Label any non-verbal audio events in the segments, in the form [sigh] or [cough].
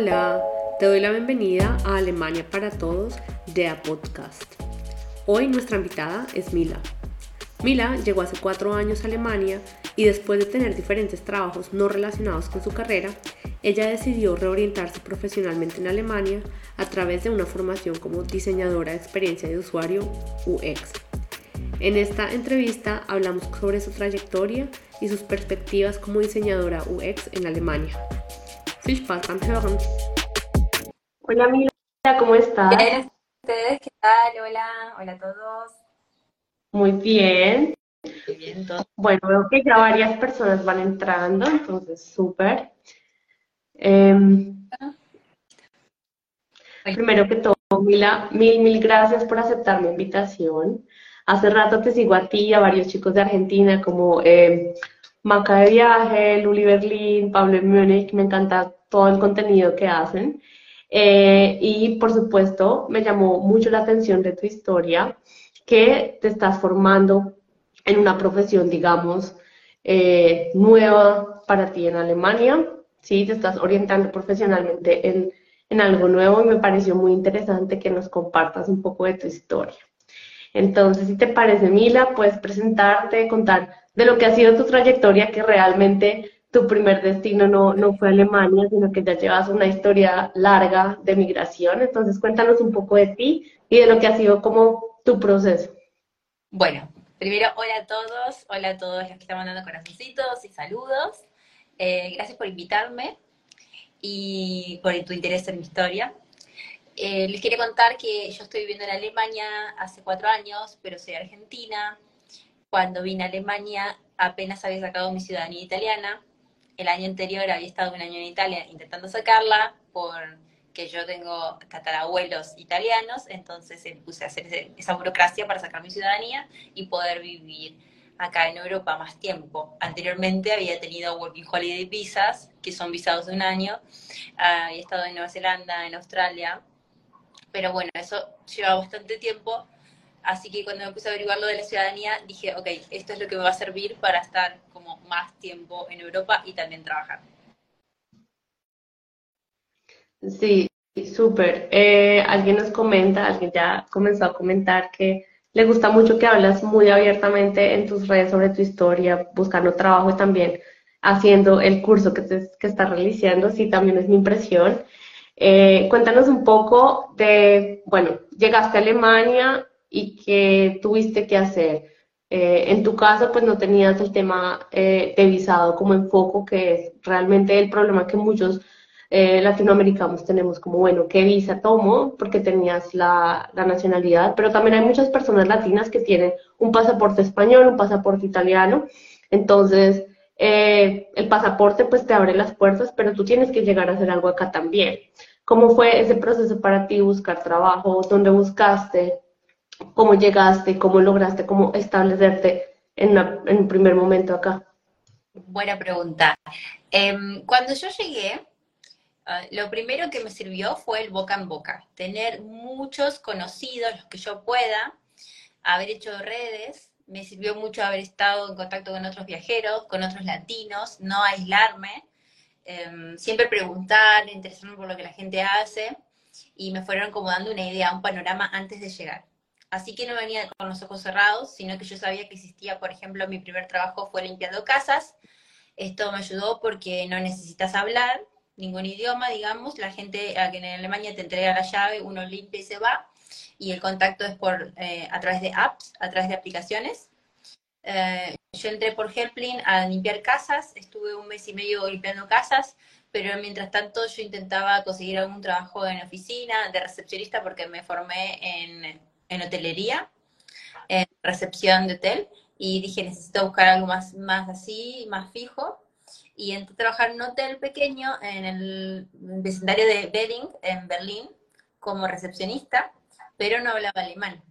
Hola, te doy la bienvenida a Alemania para Todos de A Podcast. Hoy nuestra invitada es Mila. Mila llegó hace cuatro años a Alemania y después de tener diferentes trabajos no relacionados con su carrera, ella decidió reorientarse profesionalmente en Alemania a través de una formación como diseñadora de experiencia de usuario UX. En esta entrevista hablamos sobre su trayectoria y sus perspectivas como diseñadora UX en Alemania. Viel Spaß beim Hören. Hola Mila, ¿cómo estás? Bien, ¿ustedes qué tal? Hola, hola a todos. Muy bien. Muy bien, todo. Bueno, veo que ya varias personas van entrando, entonces súper. Em, primero que todo, Mila, mil, mil gracias por aceptar mi invitación. Hace rato te sigo a ti y a varios chicos de Argentina como em, Maca de Viaje, Luli Berlín, Pablo Múnich, me encanta todo el contenido que hacen. Eh, y por supuesto, me llamó mucho la atención de tu historia, que te estás formando en una profesión, digamos, eh, nueva para ti en Alemania, ¿sí? Te estás orientando profesionalmente en, en algo nuevo y me pareció muy interesante que nos compartas un poco de tu historia. Entonces, si te parece, Mila, puedes presentarte, contar de lo que ha sido tu trayectoria, que realmente tu primer destino no, no fue Alemania, sino que ya llevas una historia larga de migración. Entonces, cuéntanos un poco de ti y de lo que ha sido como tu proceso. Bueno, primero, hola a todos, hola a todos los que están mandando corazoncitos y saludos. Eh, gracias por invitarme y por tu interés en mi historia. Eh, les quería contar que yo estoy viviendo en Alemania hace cuatro años, pero soy argentina. Cuando vine a Alemania apenas había sacado mi ciudadanía italiana el año anterior había estado un año en Italia intentando sacarla, porque yo tengo tatarabuelos italianos, entonces puse a hacer esa burocracia para sacar mi ciudadanía y poder vivir acá en Europa más tiempo. Anteriormente había tenido Working Holiday Visas, que son visados de un año, había estado en Nueva Zelanda, en Australia, pero bueno, eso lleva bastante tiempo Así que cuando me puse a averiguar lo de la ciudadanía, dije, ok, esto es lo que me va a servir para estar como más tiempo en Europa y también trabajar. Sí, súper. Eh, alguien nos comenta, alguien ya comenzó a comentar que le gusta mucho que hablas muy abiertamente en tus redes sobre tu historia, buscando trabajo y también haciendo el curso que, que estás realizando. Sí, también es mi impresión. Eh, cuéntanos un poco de, bueno, llegaste a Alemania, y qué tuviste que hacer. Eh, en tu caso, pues no tenías el tema eh, de visado como enfoco, que es realmente el problema que muchos eh, latinoamericanos tenemos, como, bueno, ¿qué visa tomo? Porque tenías la, la, nacionalidad, pero también hay muchas personas latinas que tienen un pasaporte español, un pasaporte italiano, entonces el pasaporte pues te abre las puertas, pero tú tienes que llegar a hacer algo acá también. ¿Cómo fue ese proceso para ti, buscar trabajo? ¿Dónde buscaste? Cómo llegaste, cómo lograste, cómo establecerte en, un primer momento acá. Buena pregunta. Em, cuando yo llegué, ah, lo primero que me sirvió fue el boca en boca, tener muchos conocidos, los que yo pueda, haber hecho redes, me sirvió mucho haber estado en contacto con otros viajeros, con otros latinos, no aislarme, em, siempre preguntar, interesarme por lo que la gente hace, y me fueron como dando una idea, un panorama antes de llegar. Así que no venía con los ojos cerrados, sino que yo sabía que existía, por ejemplo, mi primer trabajo fue limpiando casas. Esto me ayudó porque no necesitas hablar ningún idioma, digamos. La gente a que en Alemania te entrega la llave, uno limpia y se va. Y el contacto es por eh, a través de apps, a través de aplicaciones. Eh, yo entré por Helpline a limpiar casas, estuve un mes y medio limpiando casas, pero mientras tanto yo intentaba conseguir algún trabajo en oficina, de recepcionista, porque me formé en en hotelería, en recepción de hotel, y dije, necesito buscar algo más, más así, más fijo. Y entré a trabajar en un hotel pequeño en el vecindario de Belling, en Berlín, como recepcionista, pero no hablaba alemán.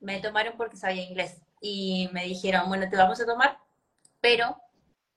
Me tomaron porque sabía inglés. Y me dijeron, bueno, te vamos a tomar, pero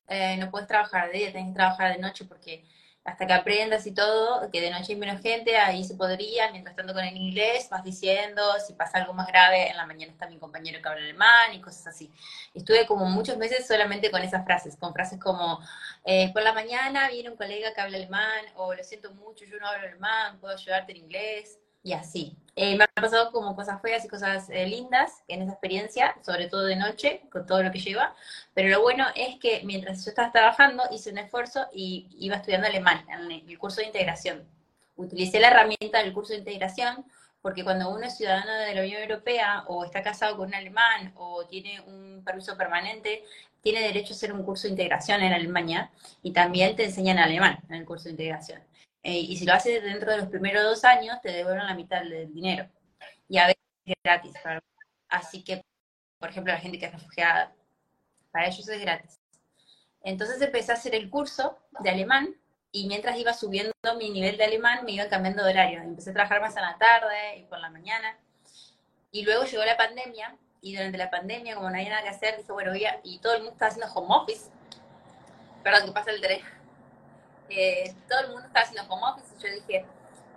eh, no puedes trabajar de día, tienes que trabajar de noche porque hasta que aprendas y todo, que de noche hay menos gente, ahí se podría, mientras tanto con el inglés vas diciendo, si pasa algo más grave, en la mañana está mi compañero que habla alemán y cosas así. Estuve como muchos meses solamente con esas frases, con frases como, eh, por la mañana viene un colega que habla alemán, o lo siento mucho, yo no hablo alemán, puedo ayudarte en inglés, y así. Eh, me han pasado como cosas feas y cosas eh, lindas en esa experiencia, sobre todo de noche, con todo lo que lleva, pero lo bueno es que mientras yo estaba trabajando hice un esfuerzo y iba estudiando alemán en el curso de integración. Utilicé la herramienta del curso de integración porque cuando uno es ciudadano de la Unión Europea o está casado con un alemán o tiene un permiso permanente, tiene derecho a hacer un curso de integración en Alemania y también te enseñan alemán en el curso de integración. Eh, y si lo haces dentro de los primeros dos años, te devuelven la mitad del dinero. Y a veces es gratis. así que, por ejemplo, la gente que es refugiada, para ellos es gratis. Entonces empecé a hacer el curso de alemán y mientras iba subiendo mi nivel de alemán me iba cambiando de horario. Empecé a trabajar más a la tarde y por la mañana. Y luego llegó la pandemia y durante la pandemia, como no había nada que hacer, dije, bueno, voy a... y todo el mundo estaba haciendo home office. Perdón, que pasa el tren todo el mundo estaba haciendo home office y yo dije,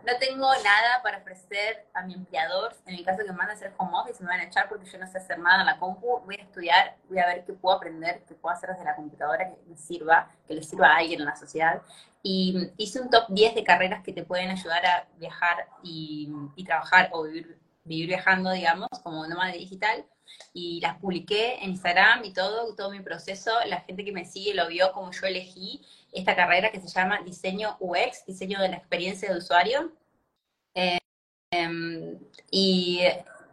no tengo nada para ofrecer a mi empleador, en el caso que me van a hacer home office, me van a echar porque yo no sé hacer nada en la compu, voy a estudiar, voy a ver qué puedo aprender, qué puedo hacer desde la computadora que me sirva, que le sirva a alguien en la sociedad. Y hice un top 10 de carreras que te pueden ayudar a viajar y, trabajar o vivir, vivir viajando, digamos, como nómada digital y las publiqué en Instagram y todo, todo mi proceso. La gente que me sigue lo vio como yo elegí esta carrera que se llama diseño UX, diseño de la experiencia de usuario. Em, y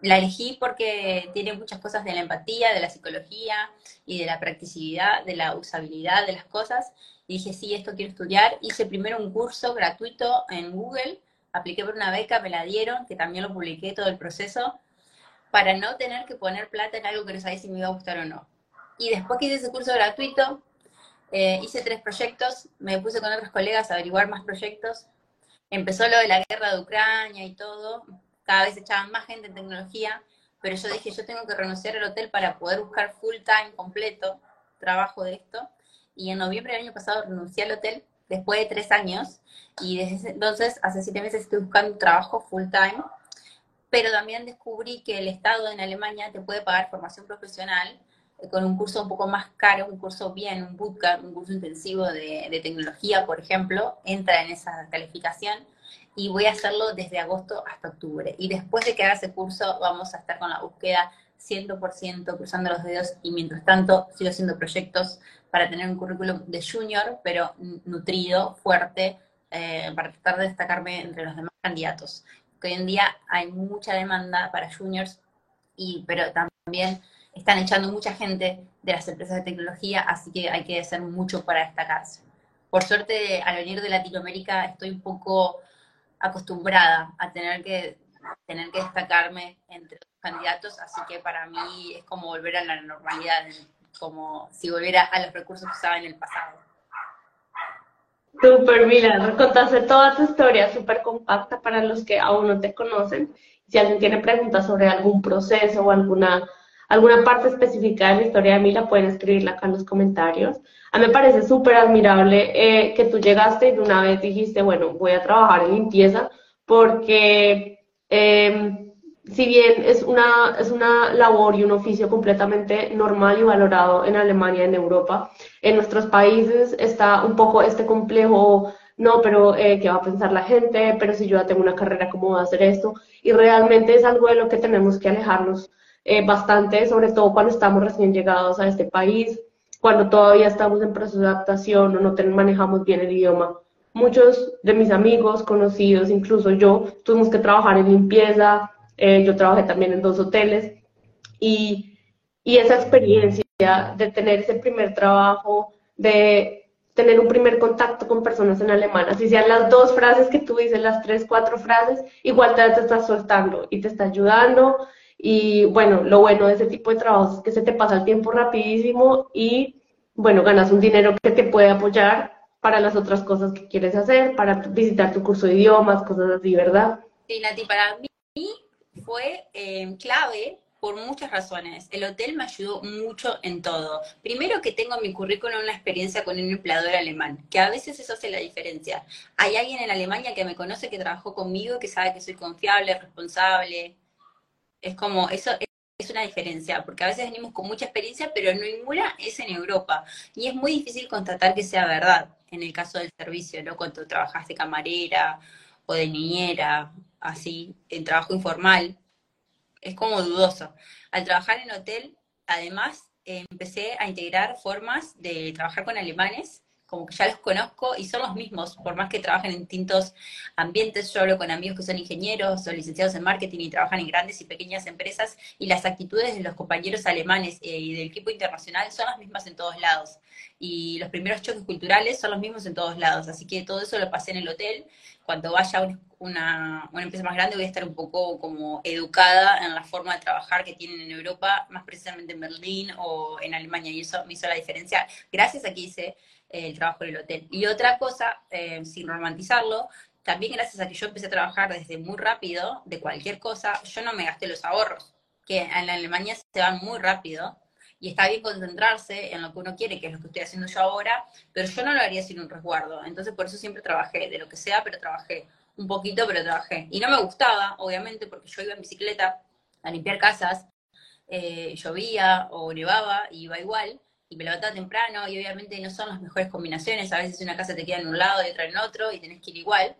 la elegí porque tiene muchas cosas de la empatía, de la psicología y de la practicidad, de la usabilidad de las cosas. Y dije, sí, esto quiero estudiar. Hice primero un curso gratuito en Google, apliqué por una beca, me la dieron, que también lo publiqué todo el proceso para no tener que poner plata en algo que no sabía si me iba a gustar o no. Y después que hice ese curso gratuito, eh, hice tres proyectos, me puse con otros colegas a averiguar más proyectos. Empezó lo de la guerra de Ucrania y todo, cada vez echaban más gente en tecnología, pero yo dije, yo tengo que renunciar al hotel para poder buscar full time completo trabajo de esto. Y en noviembre del año pasado renuncié al hotel después de tres años y desde entonces, hace siete meses, estoy buscando trabajo full time pero también descubrí que el Estado en Alemania te puede pagar formación profesional con un curso un poco más caro, un curso bien, un bootcamp, un curso intensivo de, de, tecnología, por ejemplo, entra en esa calificación y voy a hacerlo desde agosto hasta octubre. Y después de que haga ese curso vamos a estar con la búsqueda 100% cruzando los dedos y mientras tanto sigo haciendo proyectos para tener un currículum de junior, pero nutrido, fuerte, eh, para tratar de destacarme entre los demás candidatos hoy en día hay mucha demanda para juniors, y, pero también están echando mucha gente de las empresas de tecnología, así que hay que hacer mucho para destacarse. Por suerte, al venir de Latinoamérica, estoy un poco acostumbrada a tener que, tener que destacarme entre los candidatos, así que para mí es como volver a la normalidad, como si volviera a los recursos que usaba en el pasado. Súper, mira, nos contaste toda tu historia súper compacta para los que aún no te conocen. Si alguien tiene preguntas sobre algún proceso o alguna, alguna parte específica de la historia de Mila, pueden escribirla acá en los comentarios. A mí me parece súper admirable eh, que tú llegaste y de una vez dijiste, bueno, voy a trabajar en limpieza porque eh, si bien es una, es una labor y un oficio completamente normal y valorado en Alemania, en Europa, en nuestros países está un poco este complejo, no, pero eh, ¿qué va a pensar la gente? Pero si yo ya tengo una carrera, ¿cómo voy a hacer esto? Y realmente es algo de lo que tenemos que alejarnos eh, bastante, sobre todo cuando estamos recién llegados a este país, cuando todavía estamos en proceso de adaptación o no manejamos bien el idioma. Muchos de mis amigos, conocidos, incluso yo, tuvimos que trabajar en limpieza, eh, yo trabajé también en dos hoteles y, y esa experiencia de tener ese primer trabajo, de tener un primer contacto con personas en alemán, así sean las dos frases que tú dices, las tres, cuatro frases, igual te, te estás soltando y te está ayudando. Y bueno, lo bueno de ese tipo de trabajos es que se te pasa el tiempo rapidísimo y bueno, ganas un dinero que te puede apoyar para las otras cosas que quieres hacer, para visitar tu curso de idiomas, cosas así, ¿verdad? Sí, Nati, para mí fue eh, clave por muchas razones. El hotel me ayudó mucho en todo. Primero que tengo en mi currículum una experiencia con un empleador alemán, que a veces eso hace la diferencia. Hay alguien en Alemania que me conoce, que trabajó conmigo, que sabe que soy confiable, responsable. Es como, eso es una diferencia, porque a veces venimos con mucha experiencia, pero ninguna es en Europa. Y es muy difícil constatar que sea verdad en el caso del servicio, ¿no? Cuando trabajaste camarera o de niñera, así, en trabajo informal es como dudoso. Al trabajar en hotel, además, empecé a integrar formas de trabajar con alemanes, como que ya los conozco y son los mismos, por más que trabajen en distintos ambientes. Yo hablo con amigos que son ingenieros o licenciados en marketing y trabajan en grandes y pequeñas empresas y las actitudes de los compañeros alemanes eh, y del equipo internacional son las mismas en todos lados. Y los primeros choques culturales son los mismos en todos lados. Así que todo eso lo pasé en el hotel. Cuando vaya a un una, empresa más grande voy a estar un poco como educada en la forma de trabajar que tienen en Europa, más precisamente en Berlín o en Alemania, y eso me hizo la diferencia gracias a que hice el trabajo en el hotel. Y otra cosa, eh, sin romantizarlo, también gracias a que yo empecé a trabajar desde muy rápido, de cualquier cosa, yo no me gasté los ahorros, que en Alemania se van muy rápido, y está bien concentrarse en lo que uno quiere, que es lo que estoy haciendo yo ahora, pero yo no lo haría sin un resguardo. Entonces, por eso siempre trabajé, de lo que sea, pero trabajé un poquito, pero trabajé. Y no me gustaba, obviamente, porque yo iba en bicicleta a limpiar casas, eh, llovía o nevaba, iba igual, y me levantaba temprano, y obviamente no son las mejores combinaciones, a veces una casa te queda en un lado y otra en otro, y tenés que ir igual.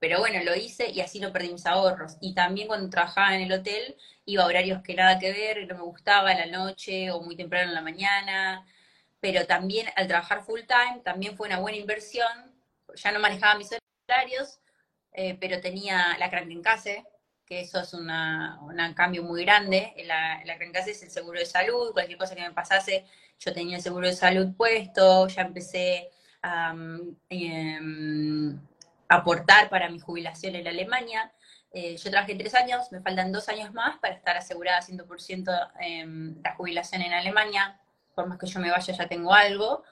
Pero bueno, lo hice y así no perdí mis ahorros. Y también cuando trabajaba en el hotel, iba a horarios que nada que ver, no me gustaba, en la noche o muy temprano en la mañana. Pero también al trabajar full time, también fue una buena inversión. Ya no manejaba mis horarios, eh, pero tenía la Krankenkasse, que eso es un cambio muy grande. La, la Krankenkasse es el seguro de salud, cualquier cosa que me pasase, yo tenía el seguro de salud puesto, ya empecé a em, aportar para mi jubilación en Alemania. Eh, yo trabajé tres años, me faltan dos años más para estar asegurada 100% en la jubilación en Alemania. Por más que yo me vaya, ya tengo algo.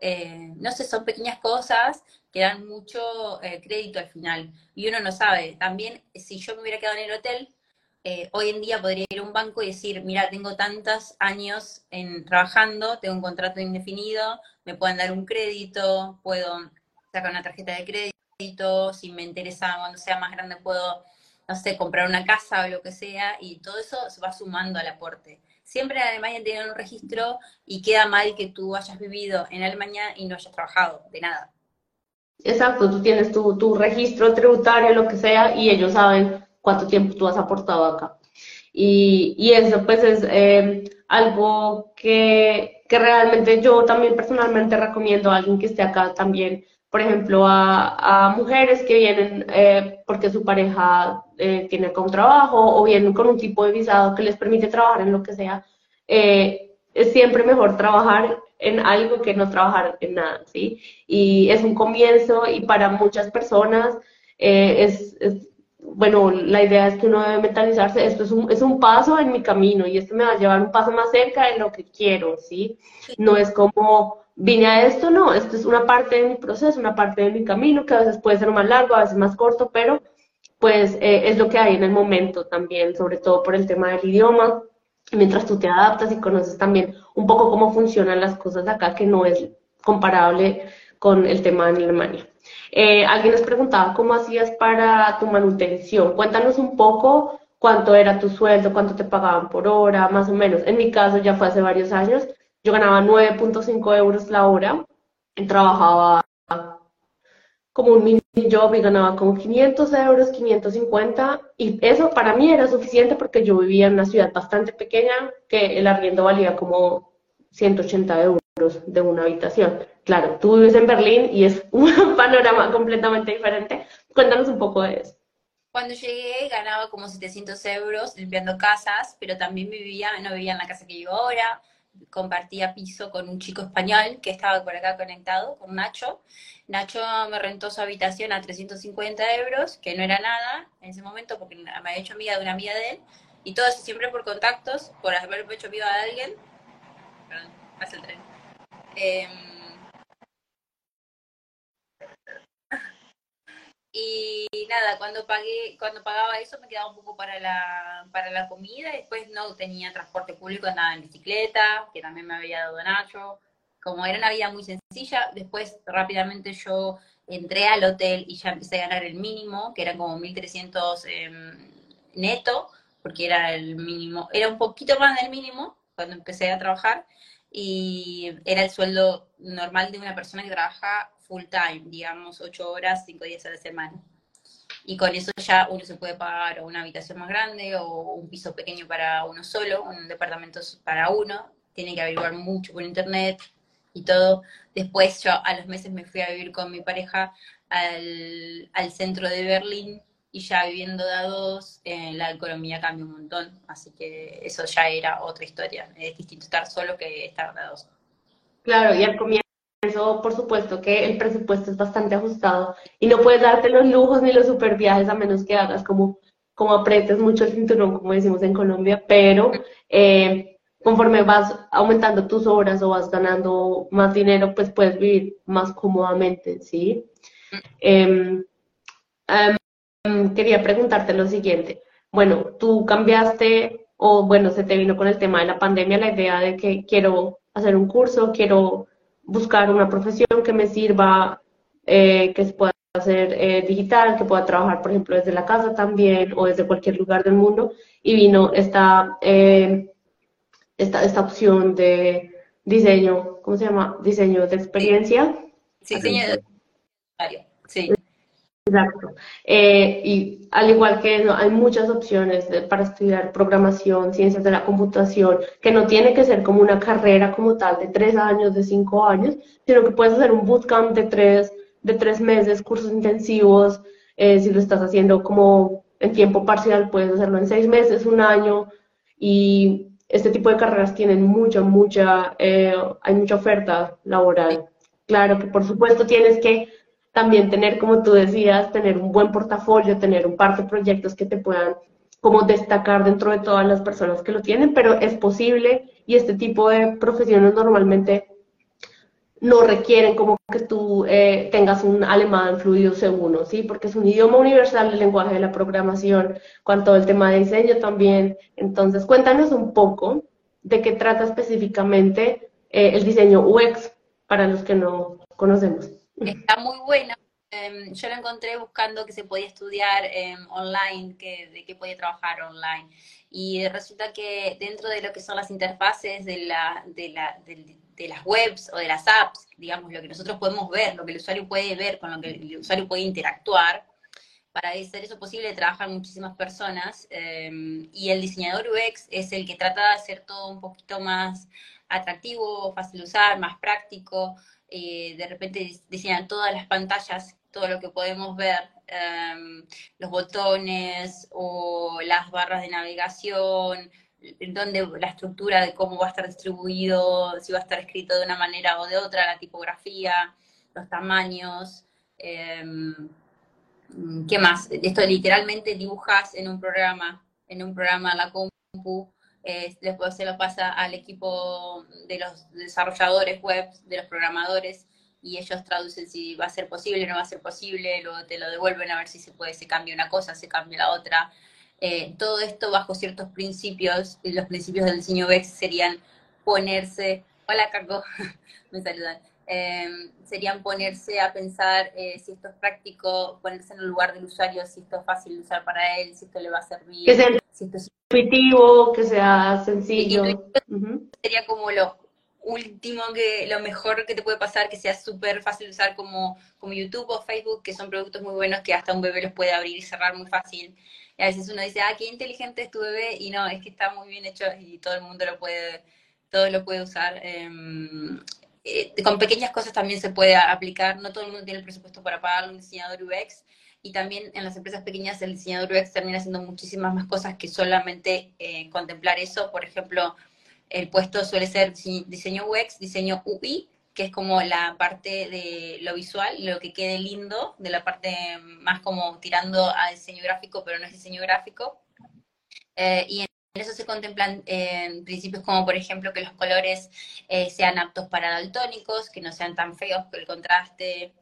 Eh, no sé, son pequeñas cosas que dan mucho eh, crédito al final. Y uno no sabe. También, si yo me hubiera quedado en el hotel, eh, hoy en día podría ir a un banco y decir, mira, tengo tantos años en, trabajando, tengo un contrato indefinido, me pueden dar un crédito, puedo sacar una tarjeta de crédito, si me interesa cuando sea más grande puedo, no sé, comprar una casa o lo que sea, y todo eso se va sumando al aporte siempre en Alemania tienen un registro y queda mal que tú hayas vivido en Alemania y no hayas trabajado de nada. Exacto, tú tienes tu, tu registro tributario, lo que sea, y ellos saben cuánto tiempo tú has aportado acá. Y, y eso pues es eh, algo que, que, realmente yo también personalmente recomiendo a alguien que esté acá también, por ejemplo, a, a mujeres que vienen eh, porque su pareja eh, tiene acá un trabajo o vienen con un tipo de visado que les permite trabajar en lo que sea, eh, es siempre mejor trabajar en algo que no trabajar en nada, ¿sí? Y es un comienzo y para muchas personas eh, es, es, bueno, la idea es que uno debe mentalizarse, esto es un, es un paso en mi camino y esto me va a llevar un paso más cerca de lo que quiero, ¿sí? No es como vine a esto, no, esto es una parte de mi proceso, una parte de mi camino que a veces puede ser más largo, a veces más corto, pero pues eh, es lo que hay en el momento también, sobre todo por el tema del idioma, mientras tú te adaptas y conoces también un poco cómo funcionan las cosas acá, que no es comparable con el tema en Alemania. Eh, alguien nos preguntaba cómo hacías para tu manutención. Cuéntanos un poco cuánto era tu sueldo, cuánto te pagaban por hora, más o menos. En mi caso ya fue hace varios años. Yo ganaba 9.5 euros la hora, trabajaba como un mini job y ganaba como 500 euros, 550 y eso para mí era suficiente porque yo vivía en una ciudad bastante pequeña que el arriendo valía como 180 euros de una habitación. Claro, tú vives en Berlín y es [laughs] un panorama completamente diferente. Cuéntanos un poco de eso. Cuando llegué ganaba como 700 euros limpiando casas, pero también vivía, no vivía en la casa que vivo ahora, compartía piso con un chico español que estaba por acá conectado, con Nacho. Nacho me rentó su habitación a 350 euros, que no era nada en ese momento porque me había hecho amiga de una amiga de él. Y todo eso siempre por contactos, por haberme hecho amiga de alguien. Perdón, pasa el tren. Em, y nada, cuando pagué, cuando pagaba eso me quedaba un poco para la, para la comida, después no tenía transporte público, andaba en bicicleta, que también me había dado Nacho. Como era una vida muy sencilla, después rápidamente yo entré al hotel y ya empecé a ganar el mínimo, que era como 1.300 em, neto, porque era el mínimo, era un poquito más del mínimo cuando empecé a trabajar, y era el sueldo normal de una persona que trabaja full time, digamos, ocho horas, cinco días a la semana. Y con eso ya uno se puede pagar una habitación más grande o un piso pequeño para uno solo, un departamento para uno. Tiene que averiguar mucho por internet y todo. Después yo a los meses me fui a vivir con mi pareja al, al centro de Berlín y ya viviendo de a dos, eh, la economía cambia un montón, así que eso ya era otra historia. Es distinto estar solo que estar de a dos. Claro, y al comienzo, por supuesto que el presupuesto es bastante ajustado y no puedes darte los lujos ni los super viajes a menos que hagas como, como apretes mucho el cinturón, como decimos en Colombia, pero eh, conforme vas aumentando tus horas o vas ganando más dinero, pues puedes vivir más cómodamente, ¿sí? Eh, Mm, quería preguntarte lo siguiente. Bueno, tú cambiaste o bueno, se te vino con el tema de la pandemia la idea de que quiero hacer un curso, quiero buscar una profesión que me sirva, eh, que se pueda hacer eh, digital, que pueda trabajar, por ejemplo, desde la casa también o desde cualquier lugar del mundo. Y vino esta, eh, esta, esta opción de diseño, ¿cómo se llama? Diseño de experiencia. Sí, diseño de... Sí. Exacto. Eh, y al igual que hay muchas opciones para estudiar programación, ciencias de la computación, que no tiene que ser como una carrera como tal de tres años, de cinco años, sino que puedes hacer un bootcamp de tres, de tres meses, cursos intensivos. Eh, si lo estás haciendo como en tiempo parcial, puedes hacerlo en seis meses, un año. Y este tipo de carreras tienen mucha, mucha, eh, hay mucha oferta laboral. Claro que por supuesto tienes que también tener, como tú decías, tener un buen portafolio, tener un par de proyectos que te puedan como destacar dentro de todas las personas que lo tienen, pero es posible y este tipo de profesiones normalmente no requieren como que tú eh, tengas un alemán fluido seguro, ¿sí? Porque es un idioma universal el lenguaje de la programación, cuanto al tema de diseño también. Entonces, cuéntanos un poco de qué trata específicamente eh, el diseño UX para los que no conocemos. Está muy bueno. Em, yo lo encontré buscando que se podía estudiar em, online, que, de qué podía trabajar online. Y resulta que dentro de lo que son las interfaces de, la, de, la, de, las webs o de las apps, digamos, lo que nosotros podemos ver, lo que el usuario puede ver, con lo que el usuario puede interactuar, para hacer eso posible trabajan muchísimas personas em, y el diseñador UX es el que trata de hacer todo un poquito más atractivo, fácil de usar, más práctico. Eh, de repente diseñan todas las pantallas, todo lo que podemos ver, em, los botones o las barras de navegación, donde la estructura de cómo va a estar distribuido, si va a estar escrito de una manera o de otra, la tipografía, los tamaños. Em, ¿Qué más? Esto literalmente dibujas en un programa, en un programa la compu, después se lo pasa al equipo de los desarrolladores web, de los programadores, y ellos traducen si va a ser posible, no va a ser posible, luego te lo devuelven a ver si se puede, se cambia una cosa, se cambia la otra. Eh, todo esto bajo ciertos principios, y los principios del diseño UX serían ponerse, hola Cargo, [laughs] me saludan, em, serían ponerse a pensar eh, si esto es práctico, ponerse en el lugar del usuario, si esto es fácil de usar para él, si esto le va a servir, si esto es intuitivo, que sea sencillo. Sería como lo último, que lo mejor que te puede pasar, que sea súper fácil de usar como, como YouTube o Facebook, que son productos muy buenos que hasta un bebé los puede abrir y cerrar muy fácil. Y a veces uno dice, ah, qué inteligente es tu bebé, y no, es que está muy bien hecho y todo el mundo lo puede, todo lo puede usar. Em, eh, con pequeñas cosas también se puede aplicar, no todo el mundo tiene el presupuesto para pagar un diseñador UX, y también en las empresas pequeñas el diseñador UX termina haciendo muchísimas más cosas que solamente eh, contemplar eso. Por ejemplo, el puesto suele ser diseño UX, diseño UI, que es como la parte de lo visual, lo que quede lindo, de la parte más como tirando a diseño gráfico, pero no es diseño gráfico. Eh, y en eso se contemplan eh, principios como, por ejemplo, que los colores sean aptos para daltónicos, que no sean tan feos, que el contraste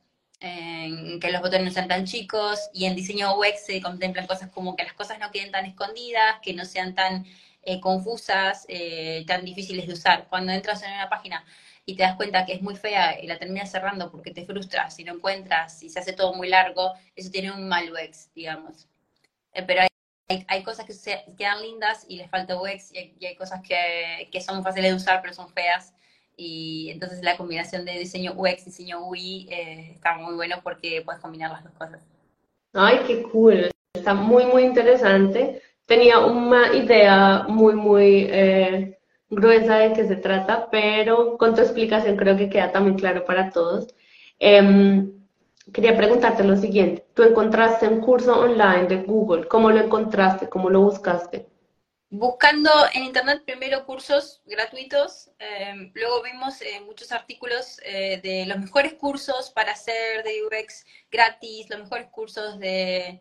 en que los botones no sean tan chicos y en diseño UX se contemplan cosas como que las cosas no queden tan escondidas, que no sean tan eh, confusas, eh, tan difíciles de usar. Cuando entras en una página y te das cuenta que es muy fea y la terminas cerrando porque te frustras y no encuentras y se hace todo muy largo, eso tiene un mal UX, digamos. Eh, pero hay, hay, cosas que se, quedan lindas y les falta UX y hay, y cosas que, son fáciles de usar pero son feas y entonces la combinación de diseño UX, diseño UI eh, está muy bueno porque puedes combinar las dos cosas. Ay, qué cool, está muy, muy interesante. Tenía una idea muy, muy eh, gruesa de qué se trata, pero con tu explicación creo que queda también claro para todos. Eh, quería preguntarte lo siguiente, tú encontraste un curso online de Google, ¿cómo lo encontraste? ¿Cómo lo buscaste? Buscando en internet primero cursos gratuitos, eh, luego vimos eh, muchos artículos eh, de los mejores cursos para hacer de UX gratis, los mejores cursos de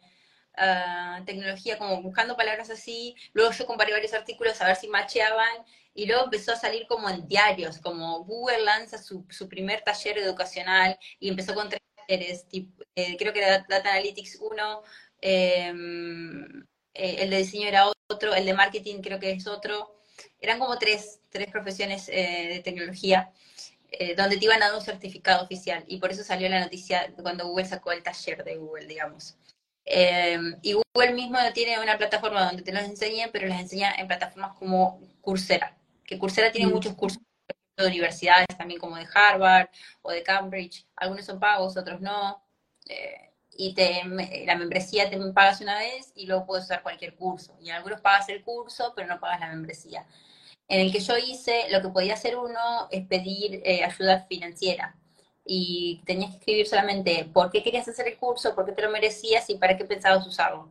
uh, tecnología, como buscando palabras así. Luego yo comparé varios artículos a ver si macheaban y luego empezó a salir como en diarios, como Google lanza su, su primer taller educacional y empezó con tres talleres, tipo, creo que era Data Analytics 1, el de diseño era otro, el de marketing creo que es otro. Eran como tres, tres profesiones eh, de tecnología eh, donde te iban a dar un certificado oficial y por eso salió la noticia cuando Google sacó el taller de Google, digamos. Eh, y Google mismo tiene una plataforma donde te los enseñan, pero las enseña en plataformas como Coursera, que Coursera tiene mm. muchos cursos de universidades también como de Harvard o de Cambridge, algunos son pagos, otros no. Eh, y te, la membresía te pagas una vez y luego puedes usar cualquier curso. Y algunos pagas el curso, pero no pagas la membresía. En el que yo hice, lo que podía hacer uno es pedir eh, ayuda financiera. Y tenías que escribir solamente por qué querías hacer el curso, por qué te lo merecías y para qué pensabas usarlo.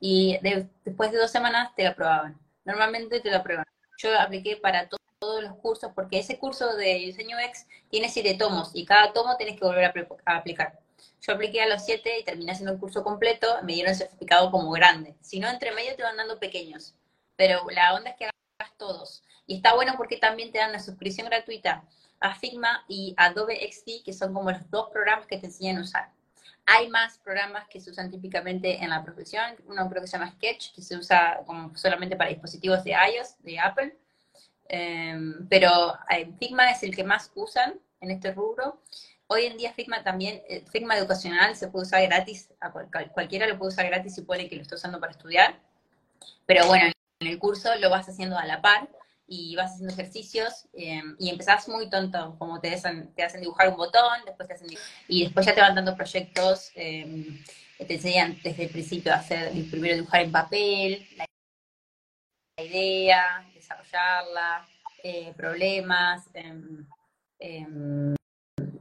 Y después de dos semanas te lo aprobaban. Normalmente te lo aprueban. Yo apliqué para todos los cursos porque ese curso de diseño X tiene siete tomos y cada tomo tienes que volver a aplicar. Yo apliqué a los siete y terminé haciendo el curso completo, me dieron el certificado como grande. Si no, entre medio te van dando pequeños. Pero la onda es que hagas todos. Y está bueno porque también te dan una suscripción gratuita a Figma y Adobe XD, que son como los dos programas que te enseñan a usar. Hay más programas que se usan típicamente en la profesión. Uno creo que se llama Sketch, que se usa como solamente para dispositivos de iOS, de Apple. Em, pero eh, Figma es el que más usan en este rubro. Hoy en día Figma también, eh, Figma educacional se puede usar gratis, a cualquiera lo puede usar gratis si puede que lo esté usando para estudiar. Pero bueno, en el curso lo vas haciendo a la par y vas haciendo ejercicios eh, y empezás muy tonto, como te hacen, te hacen dibujar un botón, después te hacen, y después ya te van dando proyectos, eh, te enseñan desde el principio a hacer, primero dibujar en papel, la idea, desarrollarla, problemas, em, em,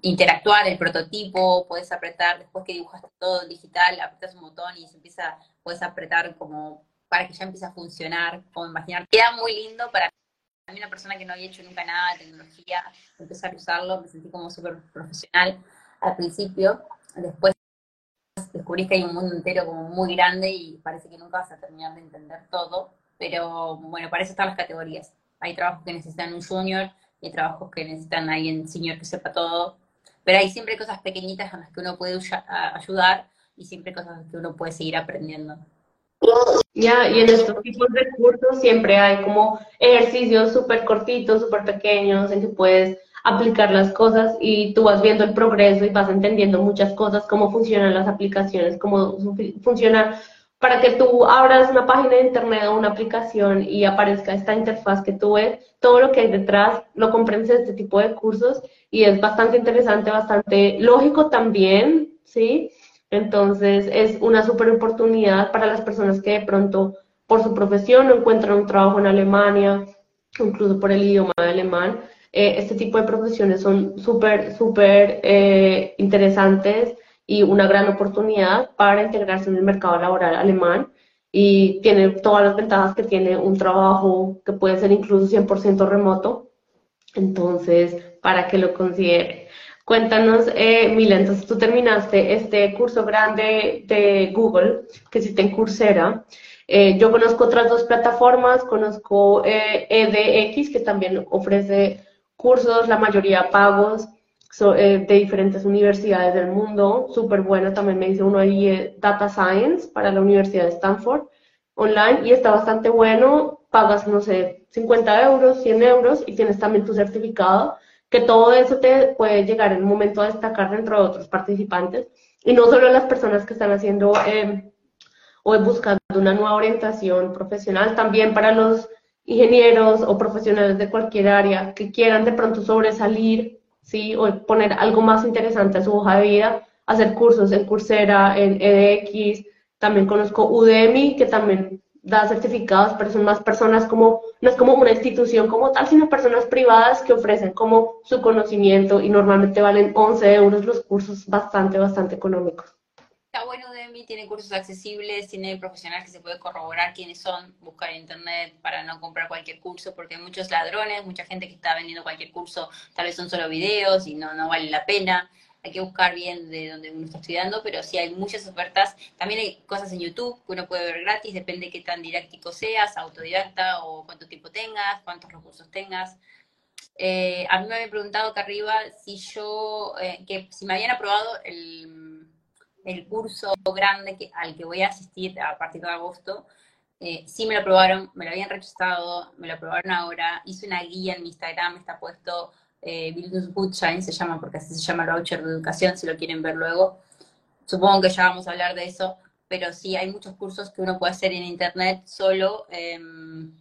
interactuar el prototipo, puedes apretar, después que dibujaste todo digital, apretas un botón y se empieza, puedes apretar como para que ya empiece a funcionar, como imaginar. Queda muy lindo para mí, una persona que no había hecho nunca nada de tecnología, empezar a usarlo, me sentí como súper profesional al principio, después descubrí que hay un mundo entero como muy grande y parece que nunca vas a terminar de entender todo, pero bueno, para eso están las categorías. Hay trabajos que necesitan un junior, hay trabajos que necesitan a alguien senior que sepa todo, pero hay siempre cosas pequeñitas en las que uno puede ayudar y siempre cosas que uno puede seguir aprendiendo. Ya, y en estos tipos de cursos siempre hay como ejercicios súper cortitos, súper pequeños, en que puedes aplicar las cosas y tú vas viendo el progreso y vas entendiendo muchas cosas, cómo funcionan las aplicaciones, cómo funciona para que tú abras una página de internet o una aplicación y aparezca esta interfaz que tú ves, todo lo que hay detrás lo comprendes en este tipo de cursos y es bastante interesante, bastante lógico también, ¿sí? Entonces es una súper oportunidad para las personas que de pronto por su profesión no encuentran un trabajo en Alemania, incluso por el idioma alemán. Eh, este tipo de profesiones son súper, súper eh, interesantes y una gran oportunidad para integrarse en el mercado laboral alemán y tiene todas las ventajas que tiene un trabajo que puede ser incluso 100% remoto. Entonces, para que lo considere. Cuéntanos, eh, Mila, entonces tú terminaste este curso grande de Google, que existe en Coursera. Eh, yo conozco otras dos plataformas, conozco eh, EDX, que también ofrece cursos, la mayoría pagos, eh, de diferentes universidades del mundo, súper bueno, también me dice uno ahí eh, Data Science para la Universidad de Stanford online y está bastante bueno, pagas, no sé, 50 euros, 100 euros y tienes también tu certificado, que todo eso te puede llegar en un momento a destacar dentro de otros participantes. Y no solo las personas que están haciendo eh, o buscando una nueva orientación profesional, también para los ingenieros o profesionales de cualquier área que quieran de pronto sobresalir, ¿sí? O poner algo más interesante a su hoja de vida, hacer cursos en Coursera, en edX, también conozco Udemy, que también da certificados, pero son más personas como, no es como una institución como tal, sino personas privadas que ofrecen como su conocimiento y normalmente valen 11 euros los cursos bastante, bastante económicos. Está bueno Udemy, tiene cursos accesibles, tiene profesionales que se puede corroborar quiénes son, buscar en internet para no comprar cualquier curso, porque hay muchos ladrones, mucha gente que está vendiendo cualquier curso, tal vez son solo videos y no, no vale la pena hay que buscar bien de donde uno está estudiando, pero sí hay muchas ofertas. También hay cosas en YouTube que uno puede ver gratis, depende de qué tan didáctico seas, autodidacta o cuánto tiempo tengas, cuántos recursos tengas. Eh, a mí me habían preguntado acá arriba si yo, eh, que si me habían aprobado el, el curso grande que, al que voy a asistir a partir de agosto. Eh, sí me lo aprobaron, me lo habían rechazado, me lo aprobaron ahora. Hice una guía en mi Instagram, está puesto eh, Bildungsgutschein se llama, porque así se llama el voucher de educación, si lo quieren ver luego. Supongo que ya vamos a hablar de eso, pero sí, hay muchos cursos que uno puede hacer en internet solo. Em,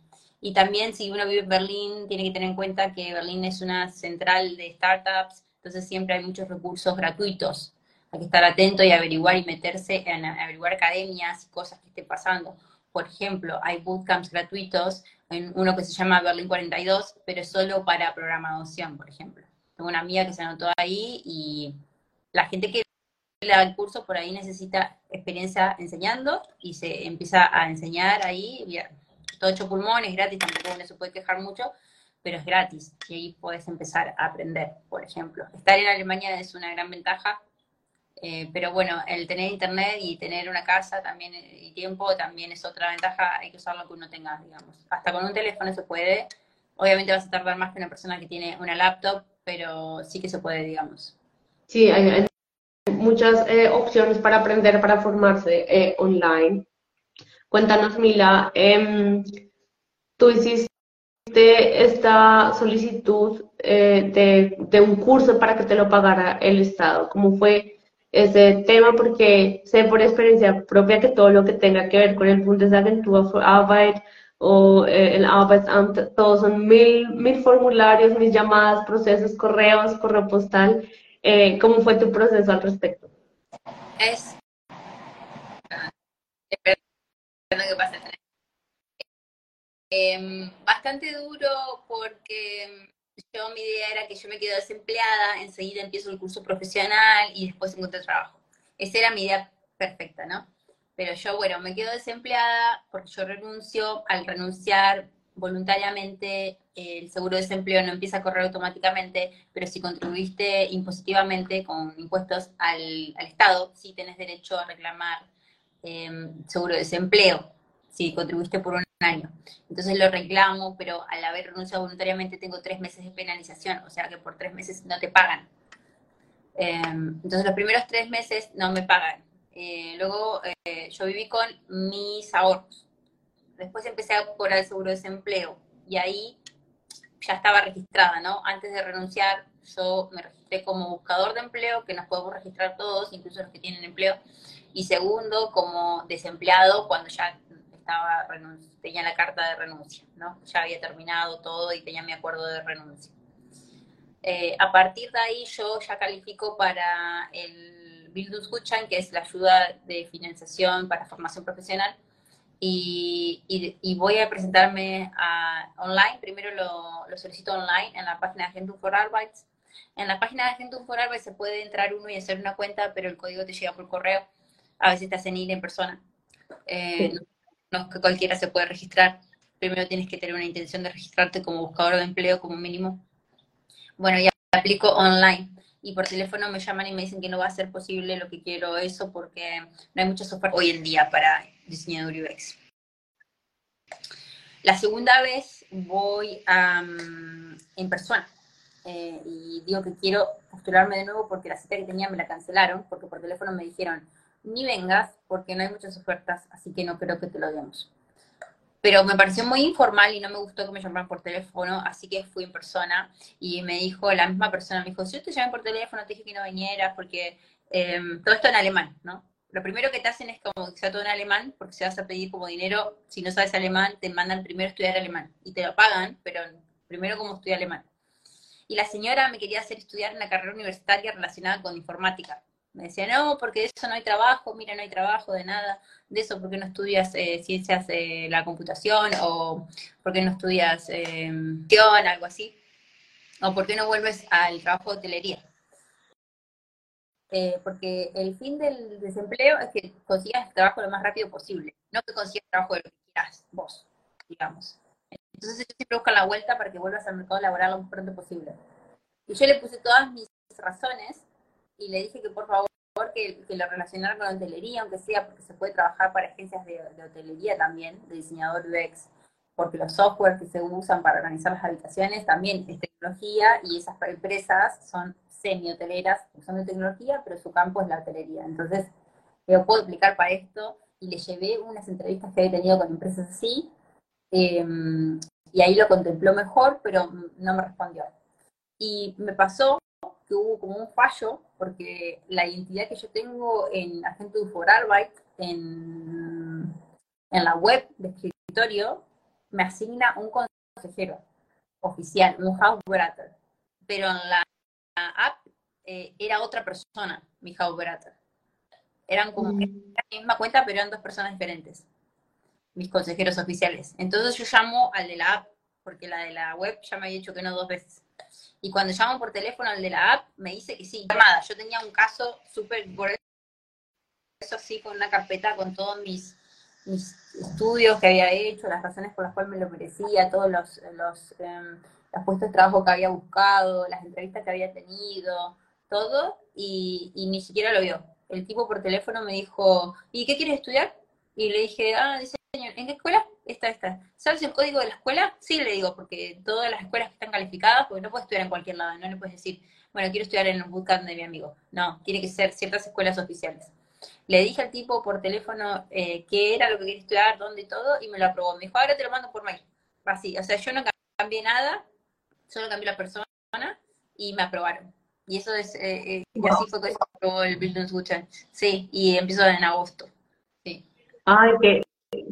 y también si uno vive en Berlín, tiene que tener en cuenta que Berlín es una central de startups, entonces siempre hay muchos recursos gratuitos. Hay que estar atento y averiguar y meterse en averiguar academias y cosas que estén pasando. Por ejemplo, hay bootcamps gratuitos uno que se llama Berlín 42, pero solo para programación, por ejemplo. Tengo una amiga que se anotó ahí y la gente que le da el curso por ahí necesita experiencia enseñando y se empieza a enseñar ahí, todo hecho pulmones, gratis, tampoco uno se puede quejar mucho, pero es gratis y ahí puedes empezar a aprender, por ejemplo. Estar en Alemania es una gran ventaja eh, pero bueno, el tener internet y tener una casa también eh, y tiempo también es otra ventaja, hay que usar lo que uno tenga, digamos. Hasta con un teléfono se puede, obviamente vas a tardar más que una persona que tiene una laptop, pero sí que se puede, digamos. Sí, hay, muchas eh, opciones para aprender, para formarse online. Cuéntanos, Mila, em, tú hiciste esta solicitud de, de un curso para que te lo pagara el Estado. ¿Cómo fue? Ese tema porque sé por experiencia propia que todo lo que tenga que ver con el Bundesagentur für Arbeit o eh, el Arbeitsamt, todos son mil, mil formularios, mil llamadas, procesos, correos, correo postal. Eh, ¿Cómo fue tu proceso al respecto? Es... Em, bastante duro porque yo mi idea era que yo me quedo desempleada, enseguida empiezo el curso profesional y después encuentro trabajo. Esa era mi idea perfecta, ¿no? Pero yo, bueno, me quedo desempleada porque yo renuncio, al renunciar voluntariamente el seguro de desempleo no empieza a correr automáticamente, pero si contribuiste impositivamente con impuestos al, Estado, sí tenés derecho a reclamar em, seguro de desempleo, si contribuiste por un año. Entonces lo reclamo, pero al haber renunciado voluntariamente tengo tres meses de penalización, o sea que por tres meses no te pagan. Em, entonces los primeros tres meses no me pagan. Eh, luego eh, yo viví con mis ahorros. Después empecé a cobrar el seguro de desempleo y ahí ya estaba registrada, ¿no? Antes de renunciar yo me registré como buscador de empleo, que nos podemos registrar todos, incluso los que tienen empleo. Y segundo, como desempleado, cuando ya estaba tenía la carta de renuncia, ¿no? Ya había terminado todo y tenía mi acuerdo de renuncia. Eh, a partir de ahí yo ya califico para el Bildungsgutschein, que es la ayuda de financiación para formación profesional, y, y, voy a presentarme a, online. Primero lo, lo, solicito online en la página de Agentum for Arbeit. En la página de Agentum for Arbeit se puede entrar uno y hacer una cuenta, pero el código te llega por correo. A veces te hacen ir en persona. Eh, no es que cualquiera se puede registrar. Primero tienes que tener una intención de registrarte como buscador de empleo como mínimo. Bueno, ya aplico online y por teléfono me llaman y me dicen que no va a ser posible lo que quiero eso porque no hay muchas ofertas hoy en día para diseñador UX. La segunda vez voy en persona. eh, y digo que quiero postularme de nuevo porque la cita que tenía me la cancelaron, porque por teléfono me dijeron, ni vengas porque no hay muchas ofertas, así que no creo que te lo demos. Pero me pareció muy informal y no me gustó que me llamaran por teléfono, así que fui en persona y me dijo, la misma persona me dijo, si yo te llamé por teléfono, te dije que no vinieras porque em, todo esto en alemán, ¿no? Lo primero que te hacen es como que sea todo en alemán, porque si vas a pedir como dinero, si no sabes alemán, te mandan primero a estudiar alemán y te lo pagan, pero primero como estudiar alemán. Y la señora me quería hacer estudiar una carrera universitaria relacionada con informática. Me decía, no, porque de eso no hay trabajo, mira, no hay trabajo de nada, de eso, porque no estudias eh, ciencias de la computación? ¿O porque no estudias eh, algo así? ¿O por qué no vuelves al trabajo de hotelería? Eh, porque el fin del desempleo es que consigas trabajo lo más rápido posible, no que consigas trabajo de lo que quieras vos, digamos. Entonces yo siempre busco la vuelta para que vuelvas al mercado laboral lo más pronto posible. Y yo le puse todas mis razones y le dije que por favor que, que lo relacionara con hotelería, aunque sea porque se puede trabajar para agencias de, hotelería también, de diseñador UX, porque los software que se usan para organizar las habitaciones también es tecnología y esas empresas son semi-hoteleras, son de tecnología, pero su campo es la hotelería. Entonces, yo puedo aplicar para esto y le llevé unas entrevistas que había tenido con empresas así, em, y ahí lo contempló mejor, pero no me respondió. Y me pasó que hubo como un fallo, porque la identidad que yo tengo en Agente for Arbeit, en, en la web de escritorio, me asigna un consejero oficial, un house pero en la app eh, era otra persona, mi house Eran como mm. la misma cuenta, pero eran dos personas diferentes, mis consejeros oficiales. Entonces yo llamo al de la app, porque la de la web ya me había dicho que no dos veces. Y cuando llamo por teléfono al de la app, me dice que sí, llamada. Yo tenía un caso súper, por eso sí, con una carpeta con todos mis, mis estudios que había hecho, las razones por las cuales me lo merecía, todos los, los, em, los puestos de trabajo que había buscado, las entrevistas que había tenido, todo, y, y ni siquiera lo vio. El tipo por teléfono me dijo, ¿y qué quieres estudiar? Y le dije, ah, dice, ¿en qué escuela? Esta, esta. ¿Sabes el código de la escuela? Sí, le digo, porque todas las escuelas que están calificadas, porque no puedes estudiar en cualquier lado, no le puedes decir, bueno, quiero estudiar en el bootcamp de mi amigo. No, tiene que ser ciertas escuelas oficiales. Le dije al tipo por teléfono eh, qué era lo que quería estudiar, dónde y todo, y me lo aprobó. Me dijo, ahora te lo mando por mail. Así, o sea, yo no cambié nada, solo cambié la persona y me aprobaron. Y eso es, eh, eh y así fue que se aprobó el Bildungsgutschein. Sí, y empezó en agosto. Sí. Ay, qué,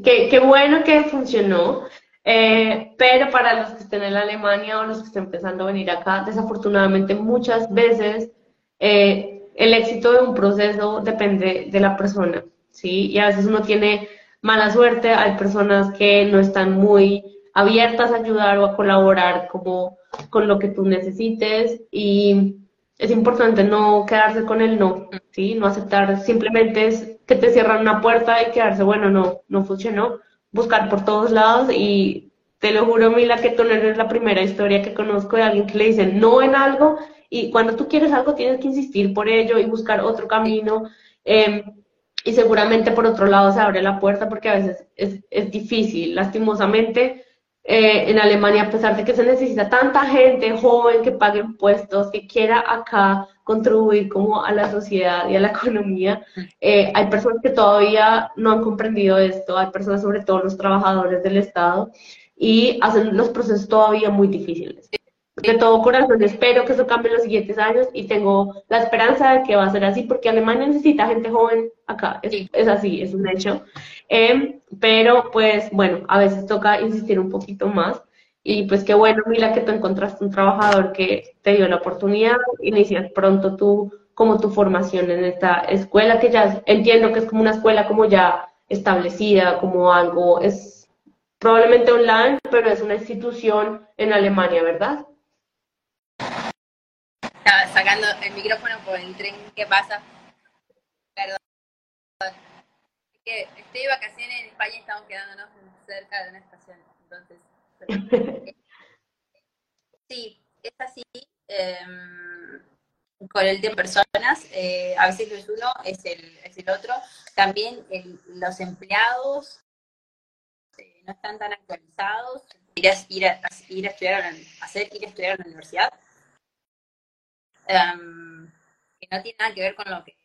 qué, bueno que funcionó. Eh, pero para los que estén en Alemania o los que estén empezando a venir acá, desafortunadamente muchas veces eh, el éxito de un proceso depende de la persona, ¿sí? Y a veces uno tiene mala suerte, hay personas que no están muy abiertas a ayudar o a colaborar como con lo que tú necesites y es importante no quedarse con el no, ¿sí? No aceptar simplemente que te cierran una puerta y quedarse, bueno, no, no funcionó, buscar por todos lados y te lo juro, Mila, que tú no la primera historia que conozco de alguien que le dicen no en algo y cuando tú quieres algo tienes que insistir por ello y buscar otro camino. Em, y seguramente por otro lado se abre la puerta porque a veces es, es difícil, lastimosamente eh, en Alemania, a pesar de que se necesita tanta gente joven que pague impuestos, que quiera acá contribuir como a la sociedad y a la [laughs] economía, eh, hay personas que todavía no han comprendido esto, hay personas, sobre todo los trabajadores del Estado, y hacen los procesos todavía muy difíciles. De todo corazón espero que eso cambie en los siguientes años y tengo la esperanza de que va a ser así porque Alemania necesita gente joven acá, es, así, es un hecho. Em, pero pues bueno, a veces toca insistir un poquito más y pues qué bueno, Mila, que tú encontraste un trabajador que te dio la oportunidad, inicias pronto tú como tu formación en esta escuela que ya entiendo que es como una escuela como ya establecida, como algo, es probablemente online, pero es una institución en Alemania, ¿verdad? Estaba sacando el micrófono por el tren que pasa. Perdón. estoy de vacaciones en España y estamos quedándonos cerca de una estación. Entonces, [laughs] sí, es así. Em, con el tiempo personas, eh, a veces es uno, es el, otro. También los empleados eh, no están tan actualizados. Ir estudiar, hacer ir a estudiar a la universidad em, que no tiene nada que ver con lo que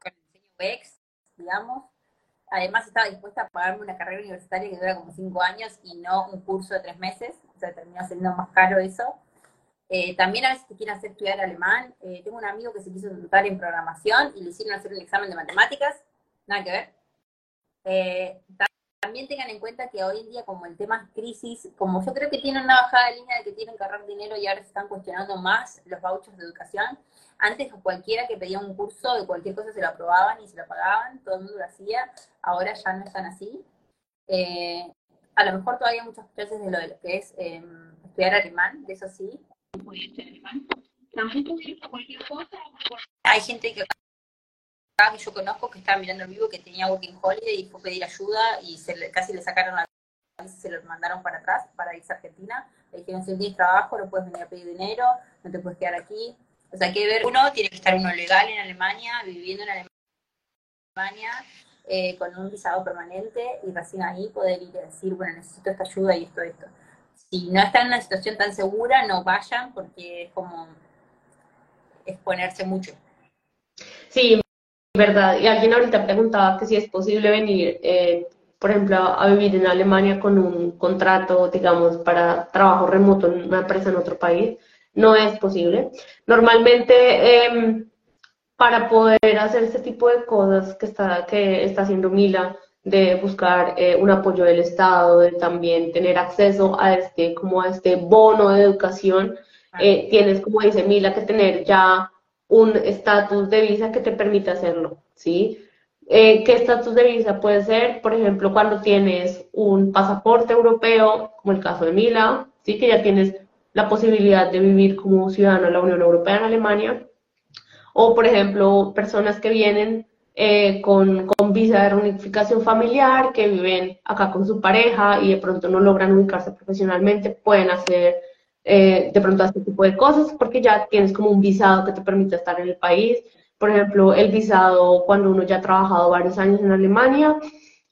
con el diseño UX, digamos. Además estaba dispuesta a pagarme una carrera universitaria que dura como cinco años y no un curso de tres meses, o sea, terminó siendo más caro eso. Eh, también a veces te quieren hacer estudiar alemán. Eh, tengo un amigo que se quiso tratar en programación y le hicieron hacer un examen de matemáticas, nada que ver. Eh, también tengan en cuenta que hoy en día, como el tema es crisis, como yo creo que tienen una bajada de línea de que tienen que ahorrar dinero y ahora se están cuestionando más los vouchers de educación, antes cualquiera que pedía un curso de cualquier cosa se lo aprobaban y se lo pagaban, todo el mundo lo hacía, ahora ya no están así. Eh, a lo mejor todavía muchas clases de lo, de lo que es em, estudiar alemán, de eso sí. Hay gente que que yo conozco que estaba mirando el vivo que tenía Working Holiday y fue pedir ayuda y se casi le sacaron la se lo mandaron para atrás para irse a Argentina. Le dijeron, si tienes trabajo, no puedes venir a pedir dinero, no te puedes quedar aquí. O sea, que ver, uno tiene que estar uno legal en Alemania, viviendo en Alemania, eh, con un visado permanente y recién ahí poder ir a decir, bueno, necesito esta ayuda y esto, esto. Si no están en una situación tan segura, no vayan porque es como exponerse mucho. Sí, verdad. Y alguien ahorita preguntaba que si es posible venir, eh, por ejemplo, a vivir en Alemania con un contrato, digamos, para trabajo remoto en una empresa en otro país. No es posible. Normalmente, em, para poder hacer este tipo de cosas que está, que está haciendo Mila, de buscar eh, un apoyo del Estado, de también tener acceso a este, como a este bono de educación, eh, tienes, como dice Mila, que tener ya un estatus de visa que te permita hacerlo, ¿sí? Eh, ¿Qué estatus de visa puede ser? Por ejemplo, cuando tienes un pasaporte europeo, como el caso de Mila, ¿sí? Que ya tienes la posibilidad de vivir como ciudadano de la Unión Europea en Alemania. O, por ejemplo, personas que vienen eh, con, con, visa de reunificación familiar, que viven acá con su pareja y de pronto no logran ubicarse profesionalmente, pueden hacer eh, de pronto este tipo de cosas porque ya tienes como un visado que te permite estar en el país. Por ejemplo, el visado cuando uno ya ha trabajado varios años en Alemania,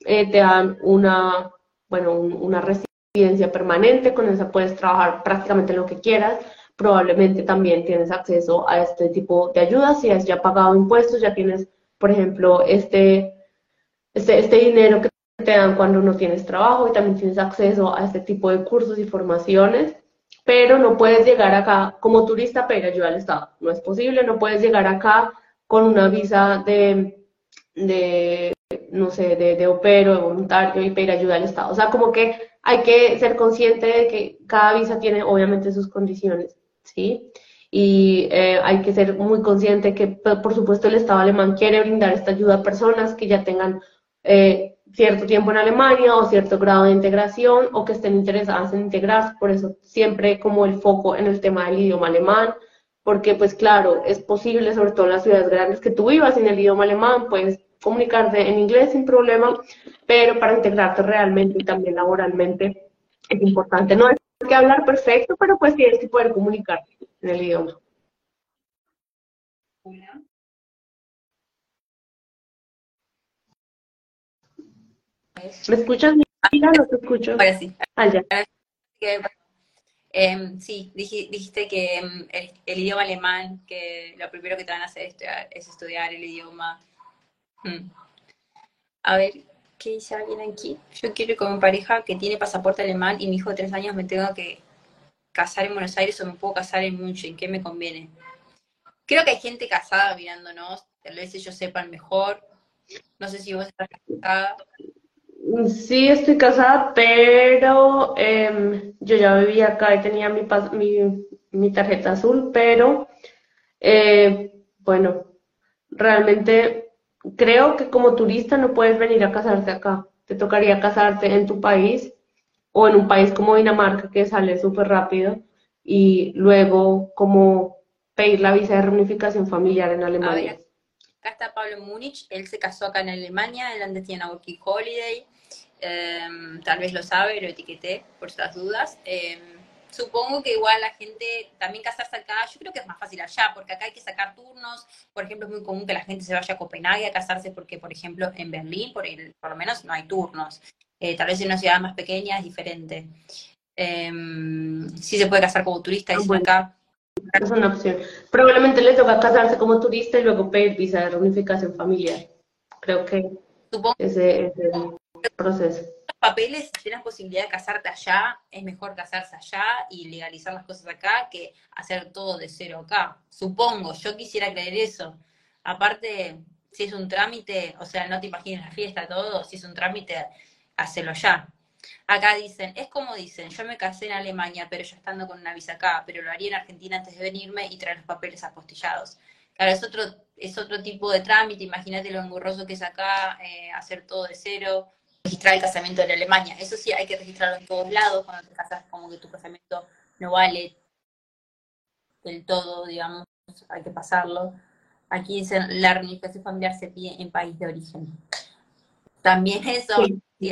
eh, te dan una, bueno, una residencia permanente, con esa puedes trabajar prácticamente lo que quieras. Probablemente también tienes acceso a este tipo de ayudas si has ya pagado impuestos, ya tienes por ejemplo, este, este, este dinero que te dan cuando no tienes trabajo y también tienes acceso a este tipo de cursos y formaciones, pero no puedes llegar acá como turista a pedir ayuda al Estado. No es posible, no puedes llegar acá con una visa de, de no sé, de, de opero, de voluntario y pedir ayuda al Estado. O sea, como que hay que ser consciente de que cada visa tiene obviamente sus condiciones, ¿sí? y eh, hay que ser muy consciente que, por supuesto, el Estado alemán quiere brindar esta ayuda a personas que ya tengan eh, cierto tiempo en Alemania o cierto grado de integración o que estén interesadas en integrarse, por eso siempre como el foco en el tema del idioma alemán, porque pues claro, es posible, sobre todo en las ciudades grandes, que tú vivas en el idioma alemán, puedes comunicarte en inglés sin problema, pero para integrarte realmente y también laboralmente es importante. No es que hablar perfecto, pero pues tienes que poder comunicar en el idioma. ¿Me escuchas? Mira, no te escucho. Ahora sí. Ah, ya. Eh, sí, dijiste que em, el, idioma alemán, que lo primero que te van a hacer es estudiar, el idioma. Hmm. A ver, ¿qué dice alguien aquí? Yo quiero ir con mi pareja que tiene pasaporte alemán y mi hijo de tres años me tengo que casar en Buenos Aires o me puedo casar en München, ¿qué me conviene? Creo que hay gente casada mirándonos, tal vez ellos sepan mejor. No sé si vos estás casada. Sí, estoy casada, pero em, yo ya vivía acá y tenía mi, mi, tarjeta azul, pero eh, bueno, realmente creo que como turista no puedes venir a casarte acá. Te tocaría casarte en tu país o en un país como Dinamarca que sale súper rápido y luego como pedir la visa de reunificación familiar en Alemania. acá está Pablo Múnich, él se casó acá en Alemania, antes tiene working holiday, em, tal vez lo sabe, lo etiqueté por esas dudas. Em, supongo que igual la gente, también casarse acá, yo creo que es más fácil allá, porque acá hay que sacar turnos, por ejemplo, es muy común que la gente se vaya a Copenhague a casarse porque, por ejemplo, en Berlín, por, el, por lo menos, no hay turnos. Eh, tal vez en una ciudad más pequeña es diferente. Eh, sí se puede casar como turista, ah, acá es una opción. Probablemente les toca casarse como turista y luego pedir visa de reunificación familiar. Creo que ese es el proceso. Papeles, si tienes posibilidad de casarte allá, es mejor casarse allá y legalizar las cosas acá que hacer todo de cero acá. Supongo, yo quisiera creer eso. Aparte, si es un trámite, o sea, no te imagines la fiesta, todo, si es un trámite, hacelo ya. Acá dicen, es como dicen, yo me casé en Alemania, pero ya estando con una visa acá, pero lo haría en Argentina antes de venirme y traer los papeles apostillados. Claro, es otro, es otro tipo de trámite, imagínate lo engorroso que es acá, eh, hacer todo de cero, registrar el casamiento en Alemania. Eso sí, hay que registrarlo en todos lados, cuando te casas como que tu casamiento no vale del todo, digamos, hay que pasarlo. Aquí dicen, la reunificación familiar se pide en país de origen. También eso,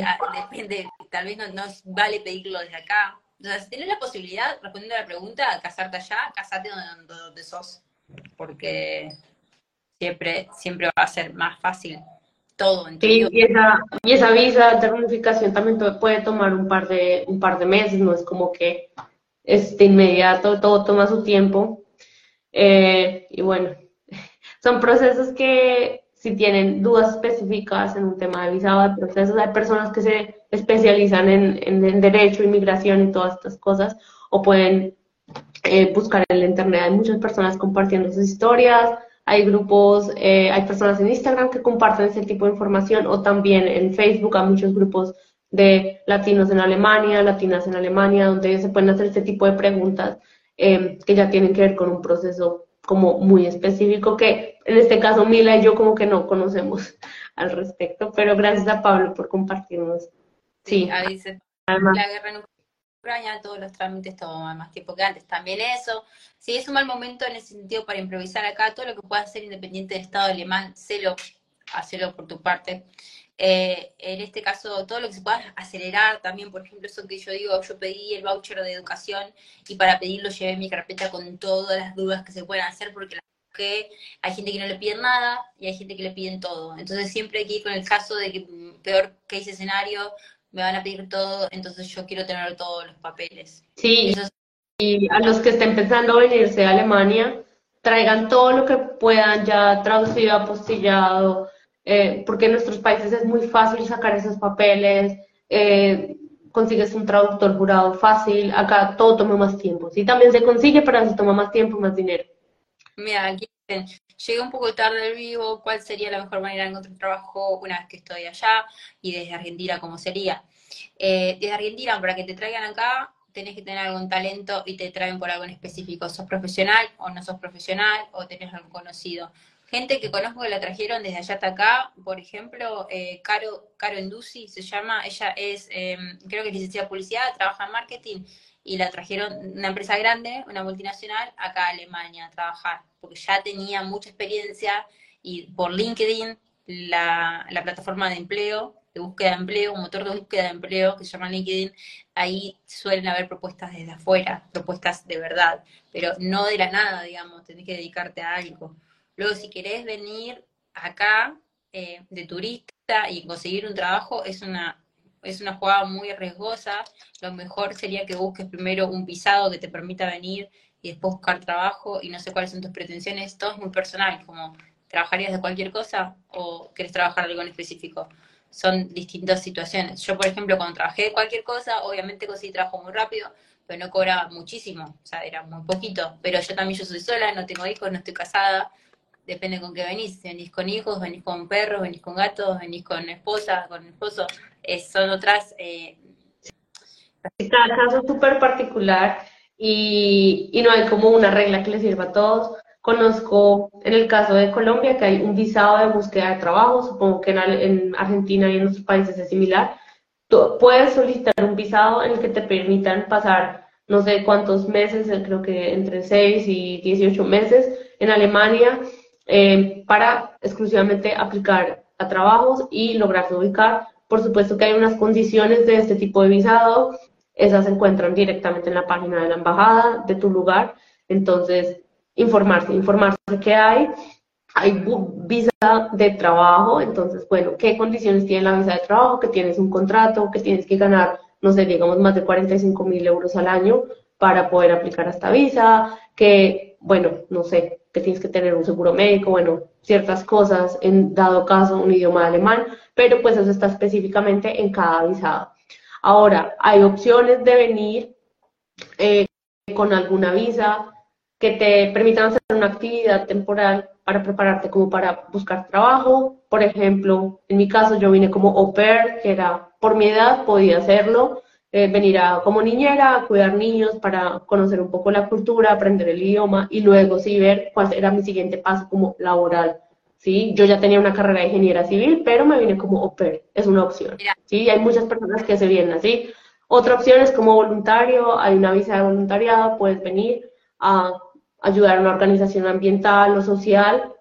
ah, depende, tal vez no, no, vale pedirlo desde acá. O sea, si tienes la posibilidad, respondiendo a la pregunta, casarte allá, casate donde, donde sos, porque siempre, siempre va a ser más fácil todo. Sí, y esa, y esa visa de reunificación también puede tomar un par de, un par de meses, no es como que es de inmediato, todo toma su tiempo. Eh, y bueno, [laughs] son procesos que si tienen dudas específicas en un tema de visado de procesos, hay personas que se especializan en, en, derecho, inmigración y todas estas cosas, o pueden eh, buscar en la internet. Hay muchas personas compartiendo sus historias, hay grupos, eh, hay personas en Instagram que comparten ese tipo de información, o también en Facebook hay muchos grupos de latinos en Alemania, latinas en Alemania, donde se pueden hacer este tipo de preguntas eh, que ya tienen que ver con un proceso como muy específico que en este caso Mila y yo como que no conocemos [laughs] al respecto, pero gracias a Pablo por compartirnos. Sí, a veces la guerra en Ucrania, todos los trámites toman más tiempo que antes. También eso, si es un mal momento en ese sentido para improvisar acá, todo lo que pueda hacer independiente del Estado alemán, sélo, hacelo por tu parte. Eh, en este caso, todo lo que se pueda acelerar también, por ejemplo, eso que yo digo, yo pedí el voucher de educación y para pedirlo llevé mi carpeta con todas las dudas que se puedan hacer porque que hay gente que no le piden nada y hay gente que le piden todo. Entonces siempre ir con el caso de que mm, peor que ese escenario, me van a pedir todo, entonces yo quiero tener todos los papeles. Sí, y a los que estén pensando venirse a Alemania, traigan todo lo que puedan ya traducido, apostillado, eh, porque en nuestros países es muy fácil sacar esos papeles, eh, consigues un traductor jurado fácil, acá todo toma más tiempo. Sí, también se consigue, pero así toma más tiempo, más dinero. Mira, aquí llegué un poco tarde al vivo, ¿cuál sería la mejor manera de encontrar trabajo una vez que estoy allá? Y desde Argentina, ¿cómo sería? Eh, desde Argentina, para que te traigan acá, tenés que tener algún talento y te traen por algo en específico. ¿Sos profesional o no sos profesional o tenés algún conocido? gente que conozco que la trajeron desde allá hasta acá, por ejemplo, eh, Caro, Caro Endusi se llama, ella es, em, creo que es licenciada de publicidad, trabaja en marketing y la trajeron una empresa grande, una multinacional, acá a Alemania a trabajar, porque ya tenía mucha experiencia y por LinkedIn, la, la plataforma de empleo, de búsqueda de empleo, un motor de búsqueda de empleo que se llama LinkedIn, ahí suelen haber propuestas desde afuera, propuestas de verdad, pero no de la nada, digamos, tenés que dedicarte a algo. Luego, si querés venir acá eh, de turista y conseguir un trabajo, es una, es una jugada muy riesgosa. Lo mejor sería que busques primero un visado que te permita venir y después buscar trabajo y no sé cuáles son tus pretensiones. Todo es muy personal, como trabajarías de cualquier cosa o quieres trabajar algo en específico. Son distintas situaciones. Yo, por ejemplo, cuando trabajé de cualquier cosa, obviamente conseguí trabajo muy rápido, pero no cobraba muchísimo, o sea, era muy poquito. Pero yo también yo soy sola, no tengo hijos, no estoy casada, depende con qué venís. Venís con hijos, venís con perros, venís con gatos, venís con esposa, con esposo. son otras. Eh... Cada caso súper particular y, y no hay como una regla que le sirva a todos. Conozco en el caso de Colombia que hay un visado de búsqueda de trabajo, supongo que en, en Argentina y en otros países es similar. Puedes solicitar un visado en el que te permitan pasar no sé cuántos meses, creo que entre 6 y 18 meses en Alemania eh, para exclusivamente aplicar a trabajos y lograrse ubicar. Por supuesto que hay unas condiciones de este tipo de visado, esas se encuentran directamente en la página de la embajada de tu lugar, entonces informarse, informarse que hay, hay visa de trabajo, entonces, bueno, ¿qué condiciones tiene la visa de trabajo? Que tienes un contrato, que tienes que ganar, no sé, digamos, más de 45 mil euros al año para poder aplicar a esta visa, que, bueno, no sé, que tienes que tener un seguro médico, bueno, ciertas cosas, en dado caso un idioma alemán, pero pues eso está específicamente en cada visado. Ahora, hay opciones de venir eh, con alguna visa que te permitan hacer una actividad temporal para prepararte como para buscar trabajo. Por ejemplo, en mi caso yo vine como au pair, que era por mi edad, podía hacerlo, eh, venir a, como niñera a cuidar niños para conocer un poco la cultura, aprender el idioma y luego sí ver cuál era mi siguiente paso como laboral. ¿sí? Yo ya tenía una carrera de ingeniera civil, pero me vine como au pair, es una opción. ¿sí? Hay muchas personas que se vienen así. Otra opción es como voluntario, hay una visa de voluntariado, puedes venir a ayudar a una organización ambiental o social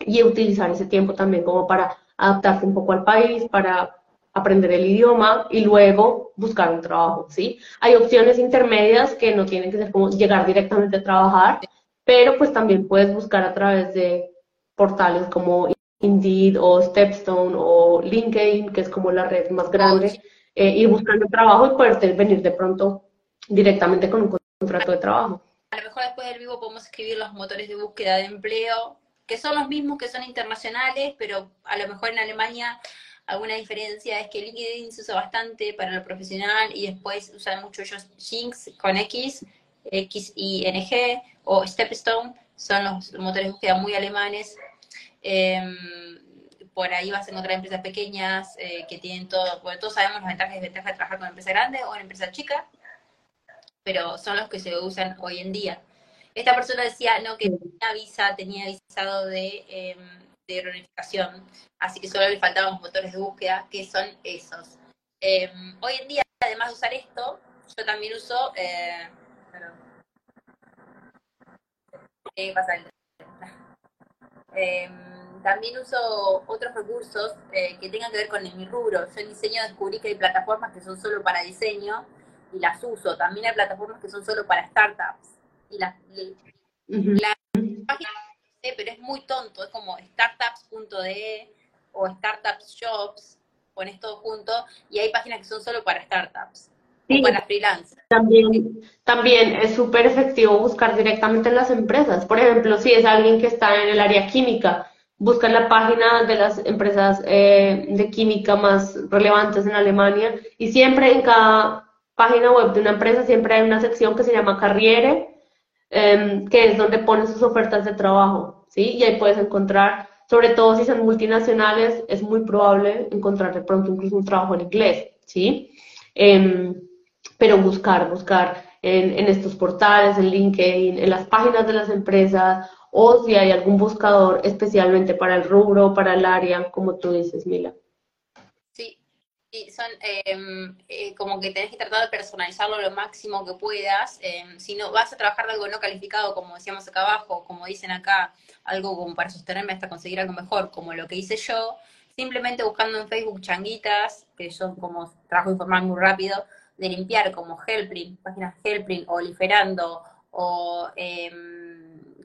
y utilizar ese tiempo también como para adaptarte un poco al país, para aprender el idioma y luego buscar un trabajo, ¿sí? Hay opciones intermedias que no tienen que ser como llegar directamente a trabajar, pero pues también puedes buscar a través de portales como Indeed o Stepstone o LinkedIn, que es como la red más grande, eh, ir buscando trabajo y poder venir de pronto directamente con un contrato de trabajo. A lo mejor después del vivo podemos escribir los motores de búsqueda de empleo, que son los mismos que son internacionales, pero a lo mejor en Alemania alguna diferencia es que LinkedIn se usa bastante para lo profesional y después usan mucho ellos Jinx con X, X y NG o Stepstone, son los motores de búsqueda muy alemanes. Em, por ahí vas a encontrar empresas pequeñas eh, que tienen todo, porque todos sabemos las ventajas y desventajas de trabajar con una empresa grande o una empresa chica, pero son los que se usan hoy en día. Esta persona decía, no, que tenía visa, tenía visado de, em, de reunificación, así que solo le faltaban los motores de búsqueda, que son esos. Em, hoy en día, además de usar esto, yo también uso... Eh, ¿Qué pasa? también uso otros recursos eh, que tengan que ver con mi rubro. Yo en diseño descubrí que hay plataformas que son solo para diseño y las uso. También hay plataformas que son solo para startups. Y las, la página, pero es muy tonto, es como startups.de o startups shops, pones todo junto, y hay páginas que son solo para startups. o para freelance. También, también es súper efectivo buscar directamente en las empresas. Por ejemplo, si es alguien que está en el área química, busca la página de las empresas eh, de química más relevantes en Alemania y siempre en cada página web de una empresa siempre hay una sección que se llama Carriere, em, que es donde ponen sus ofertas de trabajo, ¿sí? Y ahí puedes encontrar, sobre todo si son multinacionales, es muy probable encontrar de pronto incluso un trabajo en inglés, ¿sí? Em, pero buscar, buscar en, en estos portales, en LinkedIn, en las páginas de las empresas o si hay algún buscador especialmente para el rubro, para el área, como tú dices, Mila. Sí, son em, eh, como que tenés que tratar de personalizarlo lo máximo que puedas. Em, si no vas a trabajar de algo no calificado, como decíamos acá abajo, como dicen acá, algo como para sostenerme hasta conseguir algo mejor, como lo que hice yo, simplemente buscando en Facebook changuitas, que son como trabajo informal muy rápido, de limpiar como Helprin, páginas Helprin o Liferando o... Eh,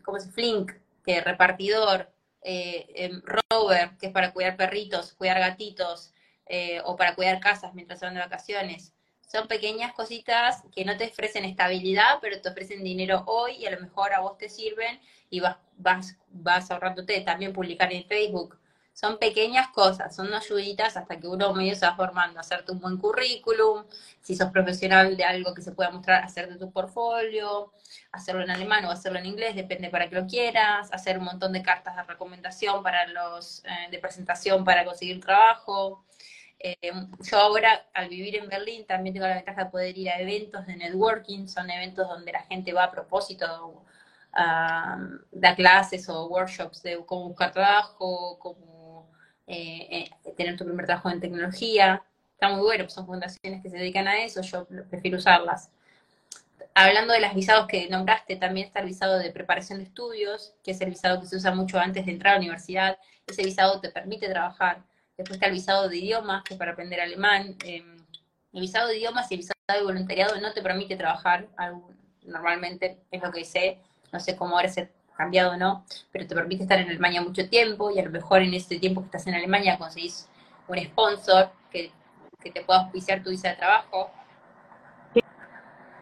como es Flink, que repartidor, eh, em, Rover, que es para cuidar perritos, cuidar gatitos, eh, o para cuidar casas mientras van de vacaciones. Son pequeñas cositas que no te ofrecen estabilidad, pero te ofrecen dinero hoy y a lo mejor a vos te sirven y vas, vas, vas ahorrándote. También publicar en Facebook son pequeñas cosas, son ayuditas hasta que uno medio se va formando, hacerte un buen currículum, si sos profesional de algo que se pueda mostrar, hacerte tu portfolio, hacerlo en alemán o hacerlo en inglés, depende para que lo quieras, hacer un montón de cartas de recomendación para los, eh, de presentación para conseguir trabajo. Eh, yo ahora, al vivir en Berlín, también tengo la ventaja de poder ir a eventos de networking, son eventos donde la gente va a propósito a dar clases o workshops de cómo buscar trabajo, cómo eh, eh, tener tu primer trabajo en tecnología. Está muy bueno, son fundaciones que se dedican a eso, yo prefiero usarlas. Hablando de los visados que nombraste, también está el visado de preparación de estudios, que es el visado que se usa mucho antes de entrar a la universidad. Ese visado te permite trabajar. Después está el visado de idiomas, que es para aprender alemán. Em, el visado de idiomas y el visado de voluntariado no te permite trabajar. Normalmente es lo que sé. No sé cómo ahora se cambiado o no, pero te permite estar en Alemania mucho tiempo y a lo mejor en ese tiempo que estás en Alemania conseguís un sponsor que, te pueda auspiciar tu visa de trabajo.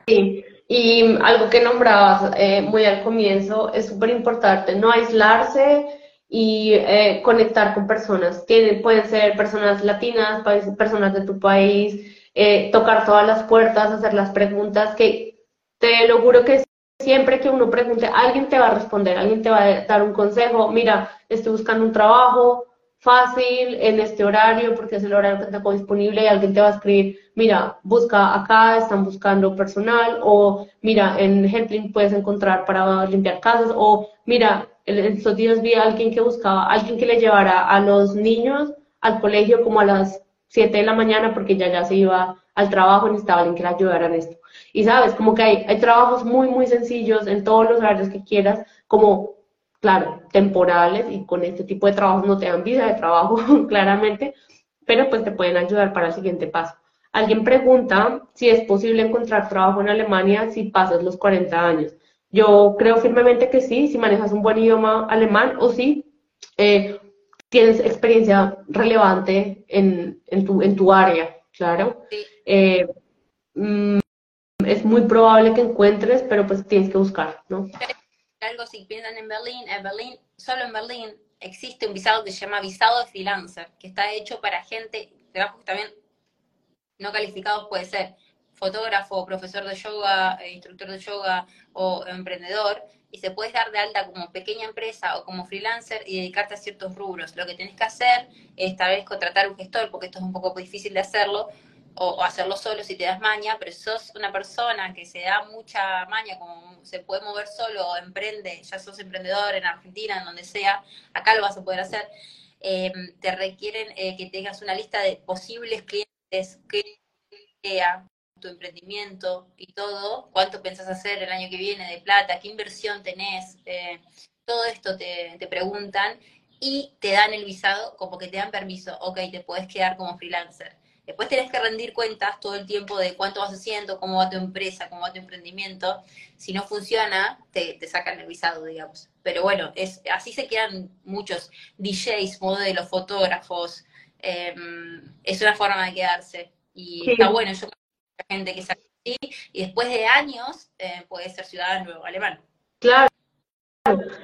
Sí, y algo que nombrabas eh, muy al comienzo es súper importante, no aislarse y eh, conectar con personas. Tienen, pueden ser personas latinas, personas de tu país, eh, tocar todas las puertas, hacer las preguntas, que te lo juro que siempre que uno pregunte, alguien te va a responder, alguien te va a dar un consejo, mira, estoy buscando un trabajo fácil en este horario porque es el horario que tengo disponible y alguien te va a escribir, mira, busca acá, están buscando personal o mira, en Helpling puedes encontrar para limpiar casas o mira, estos días vi a alguien que buscaba, alguien que le llevara a los niños al colegio como a las 7 de la mañana porque ya ya se iba al trabajo y necesitaba alguien que le ayudara en esto. Y sabes, como que hay, hay trabajos muy, muy sencillos en todos los horarios que quieras, como, claro, temporales y con este tipo de trabajos no te dan visa de trabajo, [laughs] claramente, pero pues te pueden ayudar para el siguiente paso. Alguien pregunta si es posible encontrar trabajo en Alemania si pasas los 40 años. Yo creo firmemente que sí, si manejas un buen idioma alemán o si eh, tienes experiencia relevante en, en, tu, en tu área, claro. Eh, mm, es muy probable que encuentres, pero pues tienes que buscar, ¿no? Algo si piensan en Berlín, en Berlín, solo en Berlín existe un visado que se llama visado de freelancer, que está hecho para gente, trabajos también no calificados puede ser fotógrafo, profesor de yoga, eh, instructor de yoga o emprendedor, y se puede dar de alta como pequeña empresa o como freelancer y dedicarte a ciertos rubros. Lo que tenés que hacer es tal vez contratar un gestor, porque esto es un poco difícil de hacerlo, o, hacerlo solo si te das maña, pero si sos una persona que se da mucha maña, como se puede mover solo o emprende, ya sos emprendedor en Argentina, en donde sea, acá lo vas a poder hacer, eh, te requieren eh, que tengas una lista de posibles clientes que tu emprendimiento y todo, cuánto pensás hacer el año que viene de plata, qué inversión tenés, eh, todo esto te, te preguntan y te dan el visado como que te dan permiso, ok, te puedes quedar como freelancer Después tenés que rendir cuentas todo el tiempo de cuánto vas haciendo, cómo va tu empresa, cómo va tu emprendimiento. Si no funciona, te, sacan el visado, digamos. Pero bueno, es, así se quedan muchos DJs, modelos, fotógrafos. Em, es una forma de quedarse. Y está bueno, yo gente que sale así y después de años eh, ser ciudadano alemán. Claro.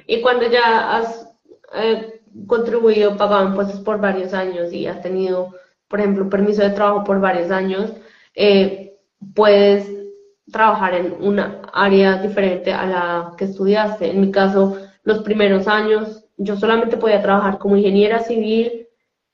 Y cuando ya has eh, contribuido, pagado impuestos por varios años y has tenido por ejemplo, permiso de trabajo por varios años, eh, puedes trabajar en una área diferente a la que estudiaste. En mi caso, los primeros años, yo solamente podía trabajar como ingeniera civil.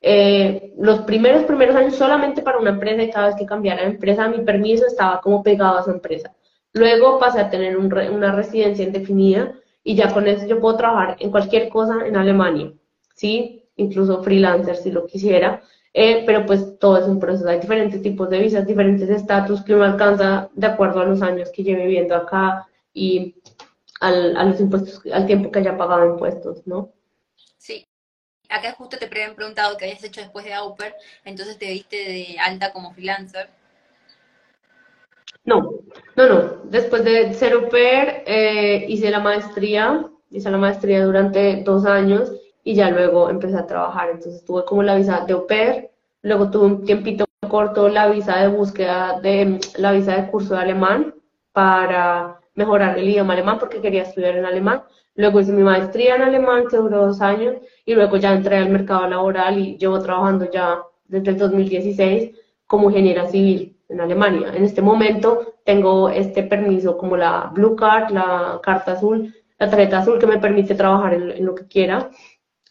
Eh, los primeros, primeros años solamente para una empresa y cada vez que cambiara de empresa, mi permiso estaba como pegado a esa empresa. Luego pasé a tener una residencia indefinida y ya con eso yo puedo trabajar en cualquier cosa en Alemania, ¿sí? Incluso freelancer si lo quisiera. Eh, pero pues todo es un proceso, hay diferentes tipos de visas, diferentes estatus que uno alcanza de acuerdo a los años que lleve viviendo acá y al, a los impuestos, al tiempo que haya pagado impuestos, ¿no? Sí. Acá justo te habían preguntado qué habías hecho después de Auper, entonces te diste de alta como freelancer. No, no, no. Después de ser au eh, hice la maestría, hice la maestría durante dos años y ya luego empecé a trabajar. Entonces tuve como la visa de au luego tuve un tiempito corto la visa de búsqueda de la visa de curso de alemán para mejorar el idioma alemán porque quería estudiar en alemán. Luego hice mi maestría en alemán que duró dos años y luego ya entré al mercado laboral y llevo trabajando ya desde el 2016 como ingeniera civil en Alemania. En este momento tengo este permiso como la Blue Card, la carta azul, la tarjeta azul que me permite trabajar en lo que quiera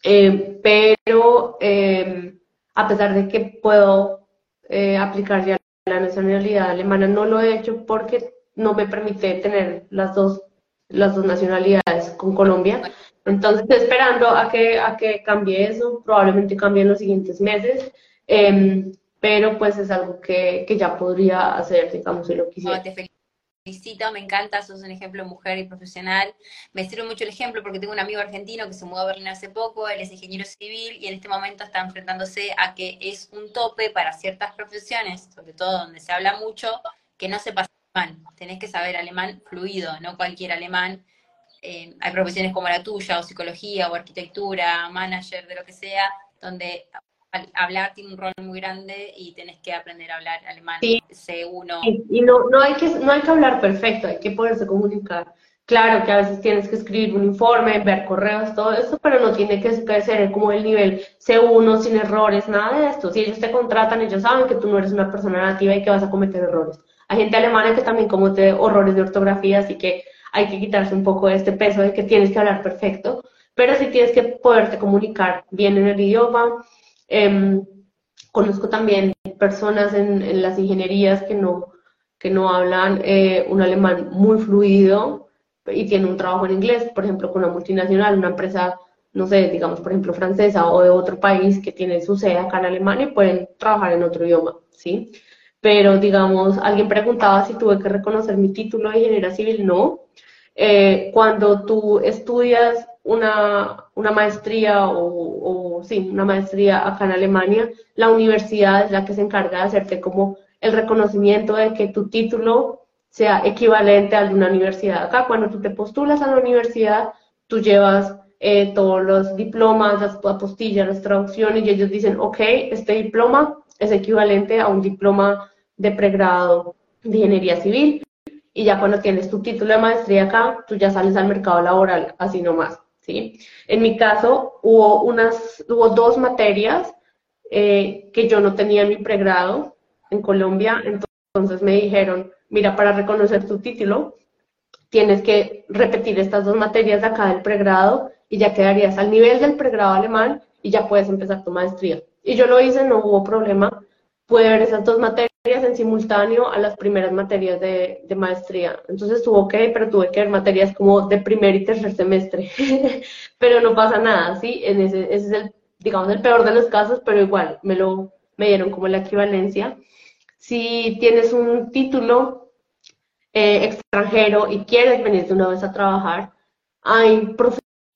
eh, pero eh, a pesar de que puedo eh, aplicar ya la nacionalidad alemana, no lo he hecho porque no me permite tener las dos, las dos nacionalidades con Colombia. Entonces esperando a que, a que cambie eso, probablemente cambie en los siguientes meses, em, pero pues es algo que, que, ya podría hacer, digamos, si lo quisiera felicito, me encanta, sos un ejemplo mujer y profesional. Me sirve mucho el ejemplo porque tengo un amigo argentino que se mudó a Berlín hace poco, él es ingeniero civil y en este momento está enfrentándose a que es un tope para ciertas profesiones, sobre todo donde se habla mucho, que no se pasa alemán. Tenés que saber alemán fluido, no cualquier alemán. Eh, hay profesiones como la tuya, o psicología, o arquitectura, manager, de lo que sea, donde hablar tiene un rol muy grande y tenés que aprender a hablar alemán C1. Y, no, no, hay que, no hay que hablar perfecto, hay que poderse comunicar. Claro que a veces tienes que escribir un informe, ver correos, todo eso, pero no tiene que ser como el nivel C1 sin errores, nada de esto. Si ellos te contratan, ellos saben que tú no eres una persona nativa y que vas a cometer errores. Hay gente alemana que también comete errores de ortografía, así que hay que quitarse un poco de este peso de que tienes que hablar perfecto, pero sí tienes que poderte comunicar bien en el idioma. Em, conozco también personas en, las ingenierías que no, que no hablan eh, un alemán muy fluido, y tiene un trabajo en inglés, por ejemplo, con una multinacional, una empresa, no sé, digamos, por ejemplo, francesa o de otro país que tiene su sede acá en Alemania y pueden trabajar en otro idioma, ¿sí? Pero, digamos, alguien preguntaba si tuve que reconocer mi título de ingeniería civil, no. Eh, cuando tú estudias una, una maestría o, sí, una maestría acá en Alemania, la universidad es la que se encarga de hacerte como el reconocimiento de que tu título sea equivalente al de una universidad. Acá cuando tú te postulas a la universidad, tú llevas eh, todos los diplomas, las apostillas, las traducciones y ellos dicen, ok, este diploma es equivalente a un diploma de pregrado de ingeniería civil y ya cuando tienes tu título de maestría acá, tú ya sales al mercado laboral, así nomás, ¿sí? En mi caso, hubo, unas, hubo dos materias eh, que yo no tenía en mi pregrado en Colombia, entonces me dijeron, mira, para reconocer tu título, tienes que repetir estas dos materias de acá del pregrado y ya quedarías al nivel del pregrado alemán y ya puedes empezar tu maestría. Y yo lo hice, no hubo problema. Pude ver esas dos materias en simultáneo a las primeras materias de, maestría. Entonces estuvo ok, pero tuve que ver materias como de primer y tercer semestre. [laughs] pero no pasa nada, ¿sí? En ese, ese es el, digamos, el peor de los casos, pero igual me lo me dieron como la equivalencia. Si tienes un título eh, extranjero y quieres venir de una vez a trabajar, hay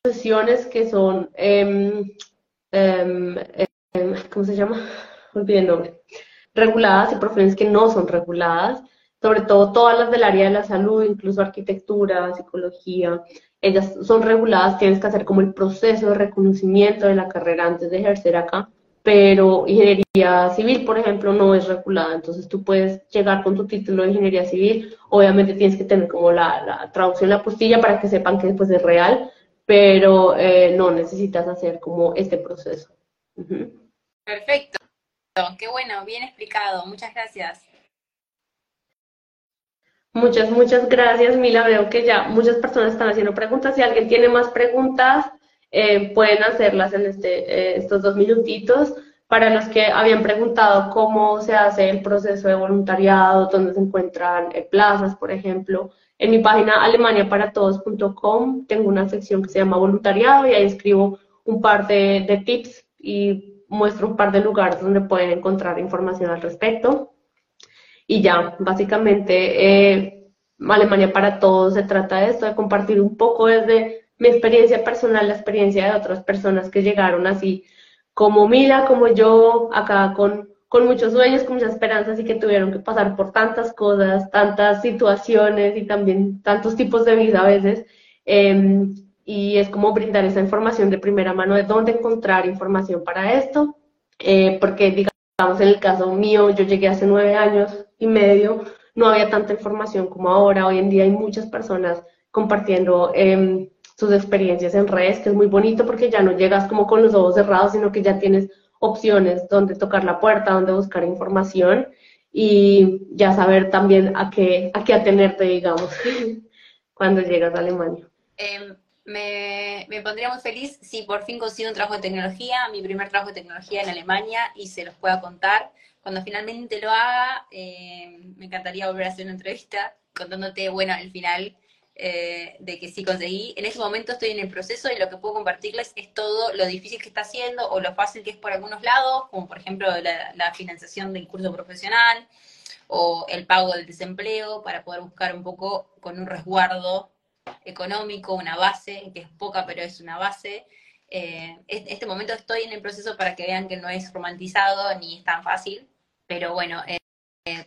profesiones que son, em, em, ¿cómo se llama? Olvidé el nombre. Reguladas y profesiones que no son reguladas, sobre todo todas las del área de la salud, incluso arquitectura, psicología, ellas son reguladas, tienes que hacer como el proceso de reconocimiento de la carrera antes de ejercer acá pero ingeniería civil, por ejemplo, no es regulada. Entonces tú puedes llegar con tu título de ingeniería civil, obviamente tienes que tener como la, traducción, la postilla para que sepan que después es real, pero eh, no necesitas hacer como este proceso. Perfecto, qué bueno, bien explicado, muchas gracias. Muchas, muchas gracias, Mila. Veo que ya muchas personas están haciendo preguntas. Si alguien tiene más preguntas, eh, pueden hacerlas en este, eh, estos dos minutitos. Para los que habían preguntado cómo se hace el proceso de voluntariado, dónde se encuentran eh, plazas, por ejemplo, en mi página alemaniaparatodos.com tengo una sección que se llama voluntariado y ahí escribo un par de, de tips y muestro un par de lugares donde pueden encontrar información al respecto. Y ya, básicamente, Alemania para Todos se trata de esto, de compartir un poco desde mi experiencia personal, la experiencia de otras personas que llegaron así, como Mila, como yo, acá con, con muchos sueños, con muchas esperanzas y que tuvieron que pasar por tantas cosas, tantas situaciones y también tantos tipos de vida a veces. Em, y es como brindar esa información de primera mano de dónde encontrar información para esto, eh, porque digamos en el caso mío, yo llegué hace nueve años y medio, no había tanta información como ahora, hoy en día hay muchas personas compartiendo eh, sus experiencias en redes, que es muy bonito porque ya no llegas como con los ojos cerrados, sino que ya tienes opciones donde tocar la puerta, donde buscar información y ya saber también a qué, a qué atenerte, digamos, [laughs] cuando llegas a Alemania. Em, me, pondría muy feliz si por fin consigo un trabajo de tecnología, mi primer trabajo de tecnología en Alemania, y se los pueda contar. Cuando finalmente lo haga, em, me encantaría volver a hacer una entrevista contándote, bueno, el final eh, de que sí conseguí. En ese momento estoy en el proceso y lo que puedo compartirles es todo lo difícil que está haciendo o lo fácil que es por algunos lados, como por ejemplo la, financiación del curso profesional o el pago del desempleo para poder buscar un poco con un resguardo económico, una base, que es poca pero es una base. Eh, este momento estoy en el proceso para que vean que no es romantizado ni es tan fácil, pero bueno, eh,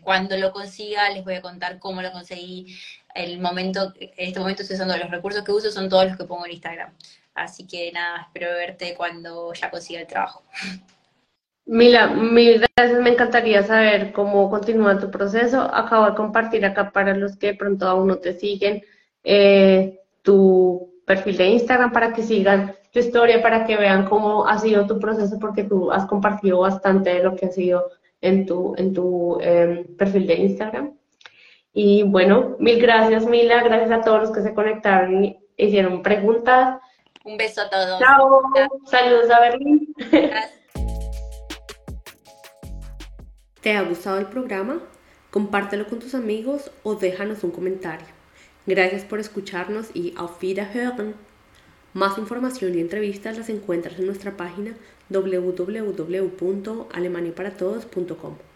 cuando lo consiga les voy a contar cómo lo conseguí, el momento, en este momento estoy usando los recursos que uso, son todos los que pongo en Instagram. Así que nada, espero verte cuando ya consiga el trabajo. Mila, mil gracias. Me encantaría saber cómo continúa tu proceso. Acabo de compartir acá para los que de pronto aún no te siguen eh, tu perfil de Instagram para que sigan tu historia, para que vean cómo ha sido tu proceso, porque tú has compartido bastante de lo que ha sido en tu, en tu em, perfil de Instagram. Y bueno, mil gracias, Mila. Gracias a todos los que se conectaron y hicieron preguntas. Un beso a todos. Chao. Saludos a Berlín. ¿Te ha gustado el programa? Compártelo con tus amigos o déjanos un comentario. Gracias por escucharnos y auf Wiederhören. Más información y entrevistas las encuentras en nuestra página www.alemaniaparatodos.com.